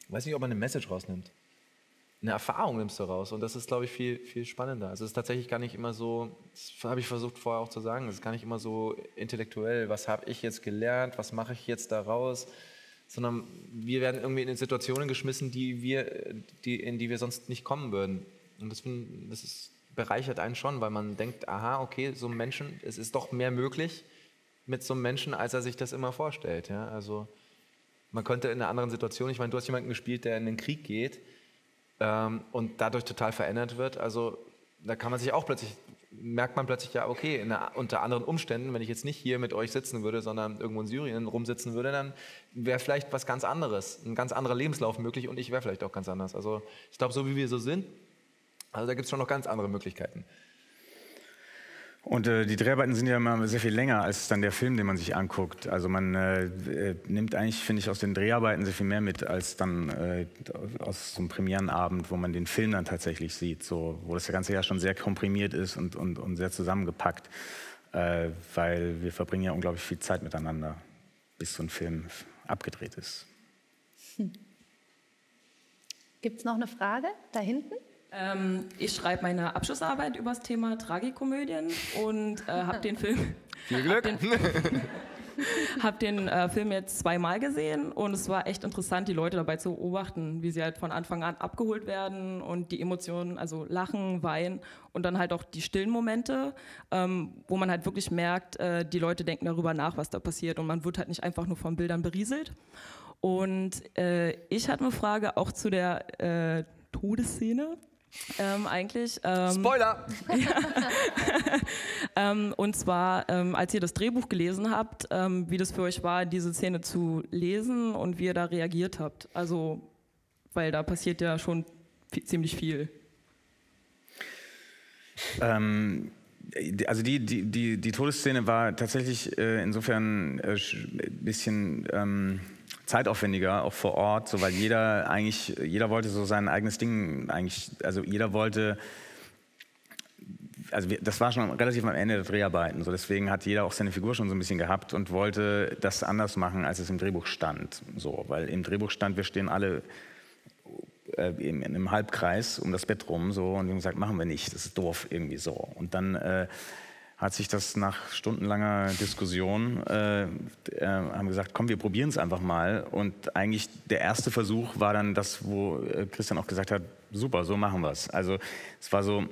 Ich weiß nicht, ob man eine Message rausnimmt. Eine Erfahrung nimmst du raus und das ist, glaube ich, viel, viel spannender. Also es ist tatsächlich gar nicht immer so, das habe ich versucht vorher auch zu sagen, es ist gar nicht immer so intellektuell, was habe ich jetzt gelernt, was mache ich jetzt daraus, sondern wir werden irgendwie in Situationen geschmissen, die wir, die, in die wir sonst nicht kommen würden. Und das, find, das ist, bereichert einen schon, weil man denkt, aha, okay, so ein Menschen, es ist doch mehr möglich mit so einem Menschen, als er sich das immer vorstellt. Ja? Also man könnte in einer anderen Situation, ich meine, du hast jemanden gespielt, der in den Krieg geht ähm, und dadurch total verändert wird. Also da kann man sich auch plötzlich, merkt man plötzlich, ja, okay, in einer, unter anderen Umständen, wenn ich jetzt nicht hier mit euch sitzen würde, sondern irgendwo in Syrien rumsitzen würde, dann wäre vielleicht was ganz anderes, ein ganz anderer Lebenslauf möglich und ich wäre vielleicht auch ganz anders. Also ich glaube, so wie wir so sind, also da gibt es schon noch ganz andere Möglichkeiten. Und äh, die Dreharbeiten sind ja immer sehr viel länger als dann der Film, den man sich anguckt. Also man äh, äh, nimmt eigentlich, finde ich, aus den Dreharbeiten sehr viel mehr mit als dann äh, aus so einem Premierenabend, wo man den Film dann tatsächlich sieht, so, wo das ganze Jahr schon sehr komprimiert ist und, und, und sehr zusammengepackt, äh, weil wir verbringen ja unglaublich viel Zeit miteinander, bis so ein Film abgedreht ist. Gibt es noch eine Frage da hinten? Ähm, ich schreibe meine Abschlussarbeit über das Thema Tragikomödien und äh, habe den Film. Viel Glück! Hab den, hab den äh, Film jetzt zweimal gesehen und es war echt interessant, die Leute dabei zu beobachten, wie sie halt von Anfang an abgeholt werden und die Emotionen, also Lachen, Weinen und dann halt auch die stillen Momente, ähm, wo man halt wirklich merkt, äh, die Leute denken darüber nach, was da passiert und man wird halt nicht einfach nur von Bildern berieselt. Und äh, ich hatte eine Frage auch zu der äh, Todesszene. Ähm, eigentlich. Ähm, Spoiler! ähm, und zwar, ähm, als ihr das Drehbuch gelesen habt, ähm, wie das für euch war, diese Szene zu lesen und wie ihr da reagiert habt. Also, weil da passiert ja schon viel, ziemlich viel. Ähm, also die, die, die, die Todesszene war tatsächlich äh, insofern ein äh, bisschen ähm, zeitaufwendiger, auch vor Ort, so, weil jeder eigentlich, jeder wollte so sein eigenes Ding eigentlich, also jeder wollte, also wir, das war schon relativ am Ende der Dreharbeiten, so deswegen hat jeder auch seine Figur schon so ein bisschen gehabt und wollte das anders machen, als es im Drehbuch stand, so, weil im Drehbuch stand, wir stehen alle äh, in, in einem Halbkreis um das Bett rum, so, und wir haben gesagt, machen wir nicht, das ist doof irgendwie so. Und dann äh, hat sich das nach stundenlanger Diskussion, äh, äh, haben gesagt, komm, wir probieren es einfach mal. Und eigentlich der erste Versuch war dann das, wo äh, Christian auch gesagt hat, super, so machen wir es. Also es war so,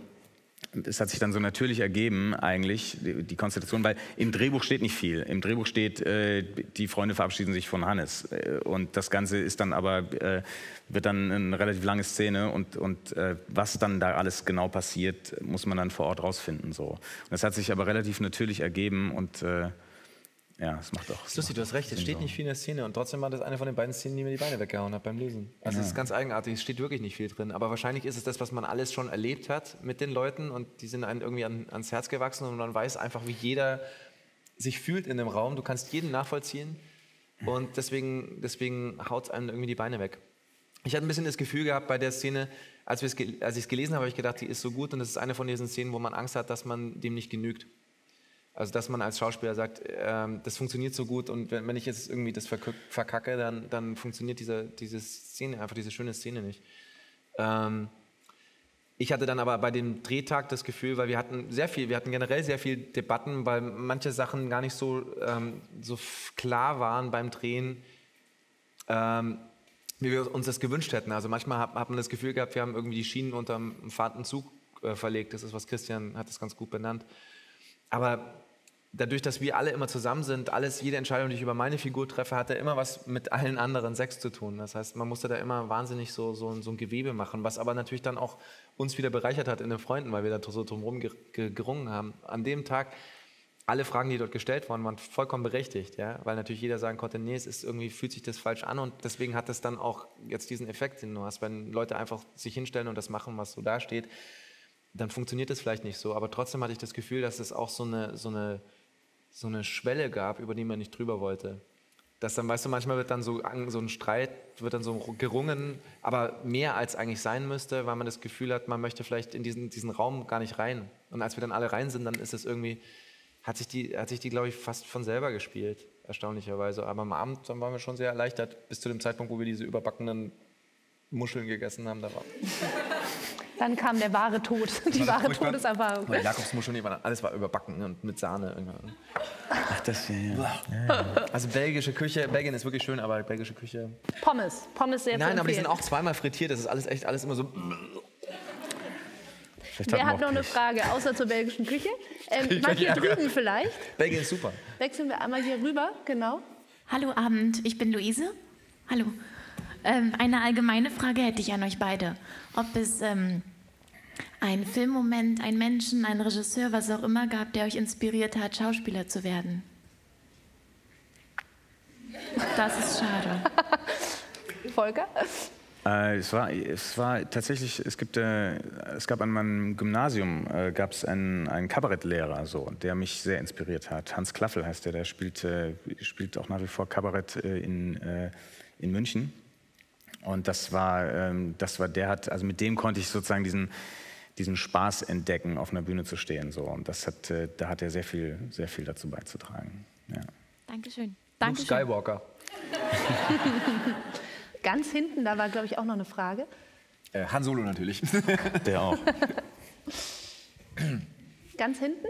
es hat sich dann so natürlich ergeben, eigentlich, die, Konstellation, weil im Drehbuch steht nicht viel. Im Drehbuch steht, äh, die Freunde verabschieden sich von Hannes. Äh, und das Ganze ist dann aber, äh, wird dann eine relativ lange Szene und, und äh, was dann da alles genau passiert, muss man dann vor Ort rausfinden. So. Das hat sich aber relativ natürlich ergeben und äh, ja, das macht auch. Das ist lustig, du hast recht, es steht nicht viel in der Szene und trotzdem war das eine von den beiden Szenen, die mir die Beine weggehauen hat beim Lesen. Also es ist ganz eigenartig, es steht wirklich nicht viel drin, aber wahrscheinlich ist es das, was man alles schon erlebt hat mit den Leuten und die sind einem irgendwie an, ans Herz gewachsen und man weiß einfach, wie jeder sich fühlt in dem Raum. Du kannst jeden nachvollziehen und deswegen, deswegen haut es einem irgendwie die Beine weg. Ich hatte ein bisschen das Gefühl gehabt bei der Szene, als, als ich es gelesen habe, habe ich gedacht, die ist so gut und das ist eine von diesen Szenen, wo man Angst hat, dass man dem nicht genügt. Also dass man als Schauspieler sagt, ähm, das funktioniert so gut und wenn, wenn ich jetzt irgendwie das verkacke, dann, dann funktioniert diese, diese Szene, einfach diese schöne Szene nicht. Ähm, ich hatte dann aber bei dem Drehtag das Gefühl, weil wir hatten sehr viel, wir hatten generell sehr viel Debatten, weil manche Sachen gar nicht so, ähm, so klar waren beim Drehen, ähm, wie wir uns das gewünscht hätten. Also manchmal hat, hat man das Gefühl gehabt, wir haben irgendwie die Schienen unter dem fahrenden Zug äh, verlegt. Das ist, was Christian hat das ganz gut benannt. Aber dadurch, dass wir alle immer zusammen sind, alles, jede Entscheidung, die ich über meine Figur treffe, hatte immer was mit allen anderen sechs zu tun. Das heißt, man musste da immer wahnsinnig so, so, so ein Gewebe machen, was aber natürlich dann auch uns wieder bereichert hat in den Freunden, weil wir da so drumherum gerungen haben. An dem Tag, alle Fragen, die dort gestellt wurden, waren vollkommen berechtigt, ja? weil natürlich jeder sagen konnte, nee, es ist irgendwie, fühlt sich das falsch an und deswegen hat es dann auch jetzt diesen Effekt, den du hast, wenn Leute einfach sich hinstellen und das machen, was so da steht, dann funktioniert es vielleicht nicht so, aber trotzdem hatte ich das Gefühl, dass es auch so eine, so eine so eine Schwelle gab, über die man nicht drüber wollte. Dass dann, weißt du, manchmal wird dann so, so ein Streit, wird dann so gerungen, aber mehr als eigentlich sein müsste, weil man das Gefühl hat, man möchte vielleicht in diesen, diesen Raum gar nicht rein. Und als wir dann alle rein sind, dann ist es irgendwie, hat sich die, hat sich die glaube ich, fast von selber gespielt, erstaunlicherweise. Aber am Abend, dann waren wir schon sehr erleichtert, bis zu dem Zeitpunkt, wo wir diese überbackenen Muscheln gegessen haben. Da war dann kam der wahre Tod, die wahre Todeserfahrung. Weil Jakobsmuscheln, alles war überbacken und mit Sahne. Ach, das ja, ja. Also belgische Küche, Belgien ist wirklich schön, aber belgische Küche. Pommes, Pommes sehr Nein, aber die sind auch zweimal frittiert. Das ist alles echt alles immer so. Wer hat noch eine Frage, außer zur belgischen Küche? Ähm, mal hier drüben vielleicht. Belgien ist super. Wechseln wir einmal hier rüber, genau. Hallo Abend, ich bin Luise. Hallo. Ähm, eine allgemeine Frage hätte ich an euch beide. Ob es ähm, einen Filmmoment, einen Menschen, einen Regisseur, was auch immer gab, der euch inspiriert hat, Schauspieler zu werden. Das ist schade. Volker? Äh, es, war, es war tatsächlich, es, gibt, äh, es gab an meinem Gymnasium äh, gab's einen, einen Kabarettlehrer, so, der mich sehr inspiriert hat. Hans Klaffel heißt der, der spielt, äh, spielt auch nach wie vor Kabarett äh, in, äh, in München. Und das war, ähm, das war, der hat, also mit dem konnte ich sozusagen diesen, diesen Spaß entdecken, auf einer Bühne zu stehen. So. Und das hat, äh, da hat er sehr viel, sehr viel dazu beizutragen. Ja. Dankeschön. Luke Skywalker. Ganz hinten, da war, glaube ich, auch noch eine Frage. Äh, Han Solo natürlich. Der auch. Ganz hinten?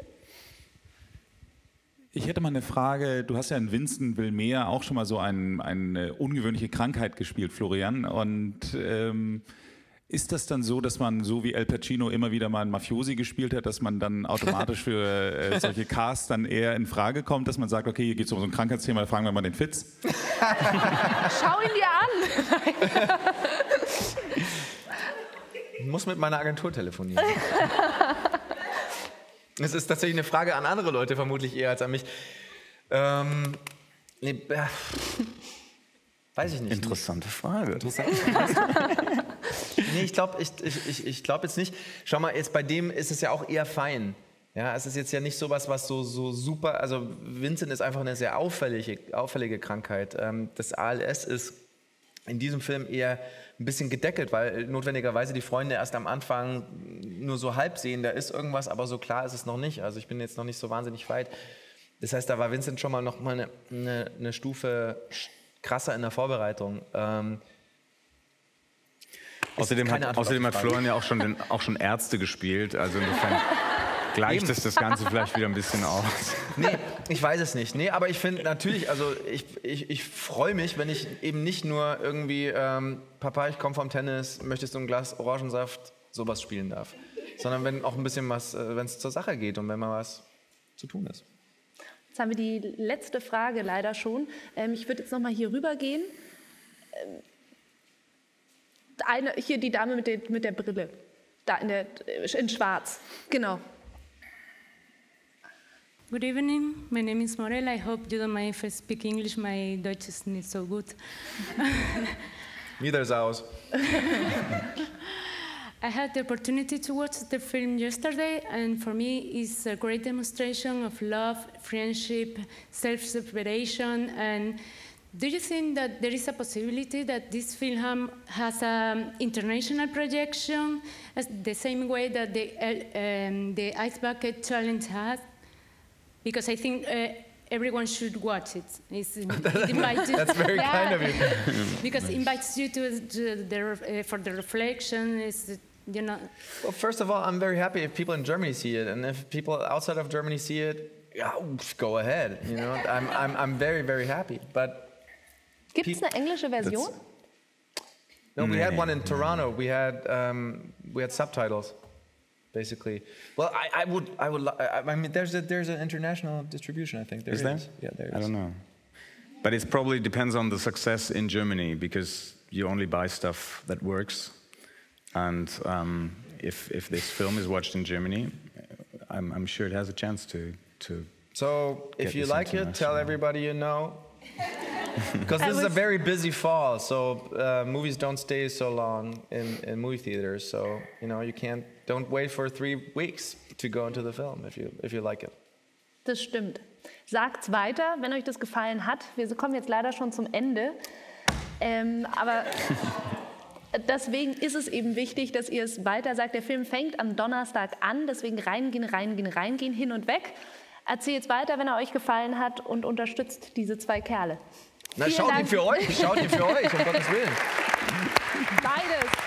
Ich hätte mal eine Frage. Du hast ja in Vincent will mehr auch schon mal so ein, eine ungewöhnliche Krankheit gespielt, Florian. Und ähm, ist das dann so, dass man so wie El Pacino immer wieder mal einen Mafiosi gespielt hat, dass man dann automatisch für äh, solche Casts dann eher in Frage kommt, dass man sagt, okay, hier geht es um so ein Krankheitsthema, da fragen wir mal den Fitz? Schau ihn dir an! ich muss mit meiner Agentur telefonieren. Es ist tatsächlich eine Frage an andere Leute, vermutlich eher als an mich. Ähm, nee, äh, weiß ich nicht. Interessante Frage. Interessante Frage. nee, ich glaube ich, ich, ich glaub jetzt nicht. Schau mal, jetzt bei dem ist es ja auch eher fein. Ja, es ist jetzt ja nicht sowas, was so, so super, also Vincent ist einfach eine sehr auffällige, auffällige Krankheit. Ähm, das ALS ist in diesem Film eher ein bisschen gedeckelt, weil notwendigerweise die Freunde erst am Anfang nur so halb sehen, da ist irgendwas, aber so klar ist es noch nicht. Also ich bin jetzt noch nicht so wahnsinnig weit. Das heißt, da war Vincent schon mal noch mal eine, eine, eine Stufe krasser in der Vorbereitung. Ähm, außerdem hat, außerdem hat Florian ja auch schon, den, auch schon Ärzte gespielt, also insofern gleicht es das Ganze vielleicht wieder ein bisschen aus. Nee, ich weiß es nicht. Nee, aber ich finde natürlich, also ich, ich, ich freue mich, wenn ich eben nicht nur irgendwie, ähm, Papa, ich komme vom Tennis, möchtest du ein Glas Orangensaft, sowas spielen darf. sondern wenn auch ein bisschen was, äh, wenn es zur Sache geht und wenn mal was zu tun ist. Jetzt haben wir die letzte Frage leider schon. Ähm, ich würde jetzt noch mal hier rüber gehen. Ähm, eine, hier die Dame mit, den, mit der Brille. Da in, der, in schwarz. Genau. Good evening. My name is Morel. I hope you don't mind if I speak English. My Dutch is not so good. Neither is ours. I had the opportunity to watch the film yesterday, and for me, it's a great demonstration of love, friendship, self-separation, and do you think that there is a possibility that this film has an international projection, as the same way that the, uh, um, the Ice Bucket Challenge has? Because I think uh, everyone should watch it. It's, it invites That's very Yeah. kind of you. because it invites you to, to the, uh, for the reflection. Is you know. Well, first of all, I'm very happy if people in Germany see it, and if people outside of Germany see it, yeah, go ahead. You know, I'm, I'm, I'm very, very happy. But Gibt es eine englische Version? no, we Nee, had one in Toronto. We had um, we had subtitles, basically. Well, I, I would I would li- I, I mean, there's a there's an international distribution. I think there Is there? Yeah, there is. I don't know. But it probably depends on the success in Germany because you only buy stuff that works. And um, if, if this film is watched in Germany, I'm, I'm sure it has a chance to. to So if get you like it, tell everybody you know. Because this is a very busy fall, so uh, movies don't stay so long in, in movie theaters. So you know you can't don't wait for three weeks to go into the film if you if you like it. Das stimmt. Sagt's weiter, wenn euch das gefallen hat. Wir kommen jetzt leider schon zum Ende. Ähm, aber deswegen ist es eben wichtig, dass ihr es weiter sagt. Der Film fängt am Donnerstag an, deswegen reingehen, reingehen, reingehen, hin und weg. Erzählt's weiter, wenn er euch gefallen hat und unterstützt diese zwei Kerle. Na, Vielen schaut ihn Dank. für euch, schaut ihn für euch, um Gottes Willen. Beides.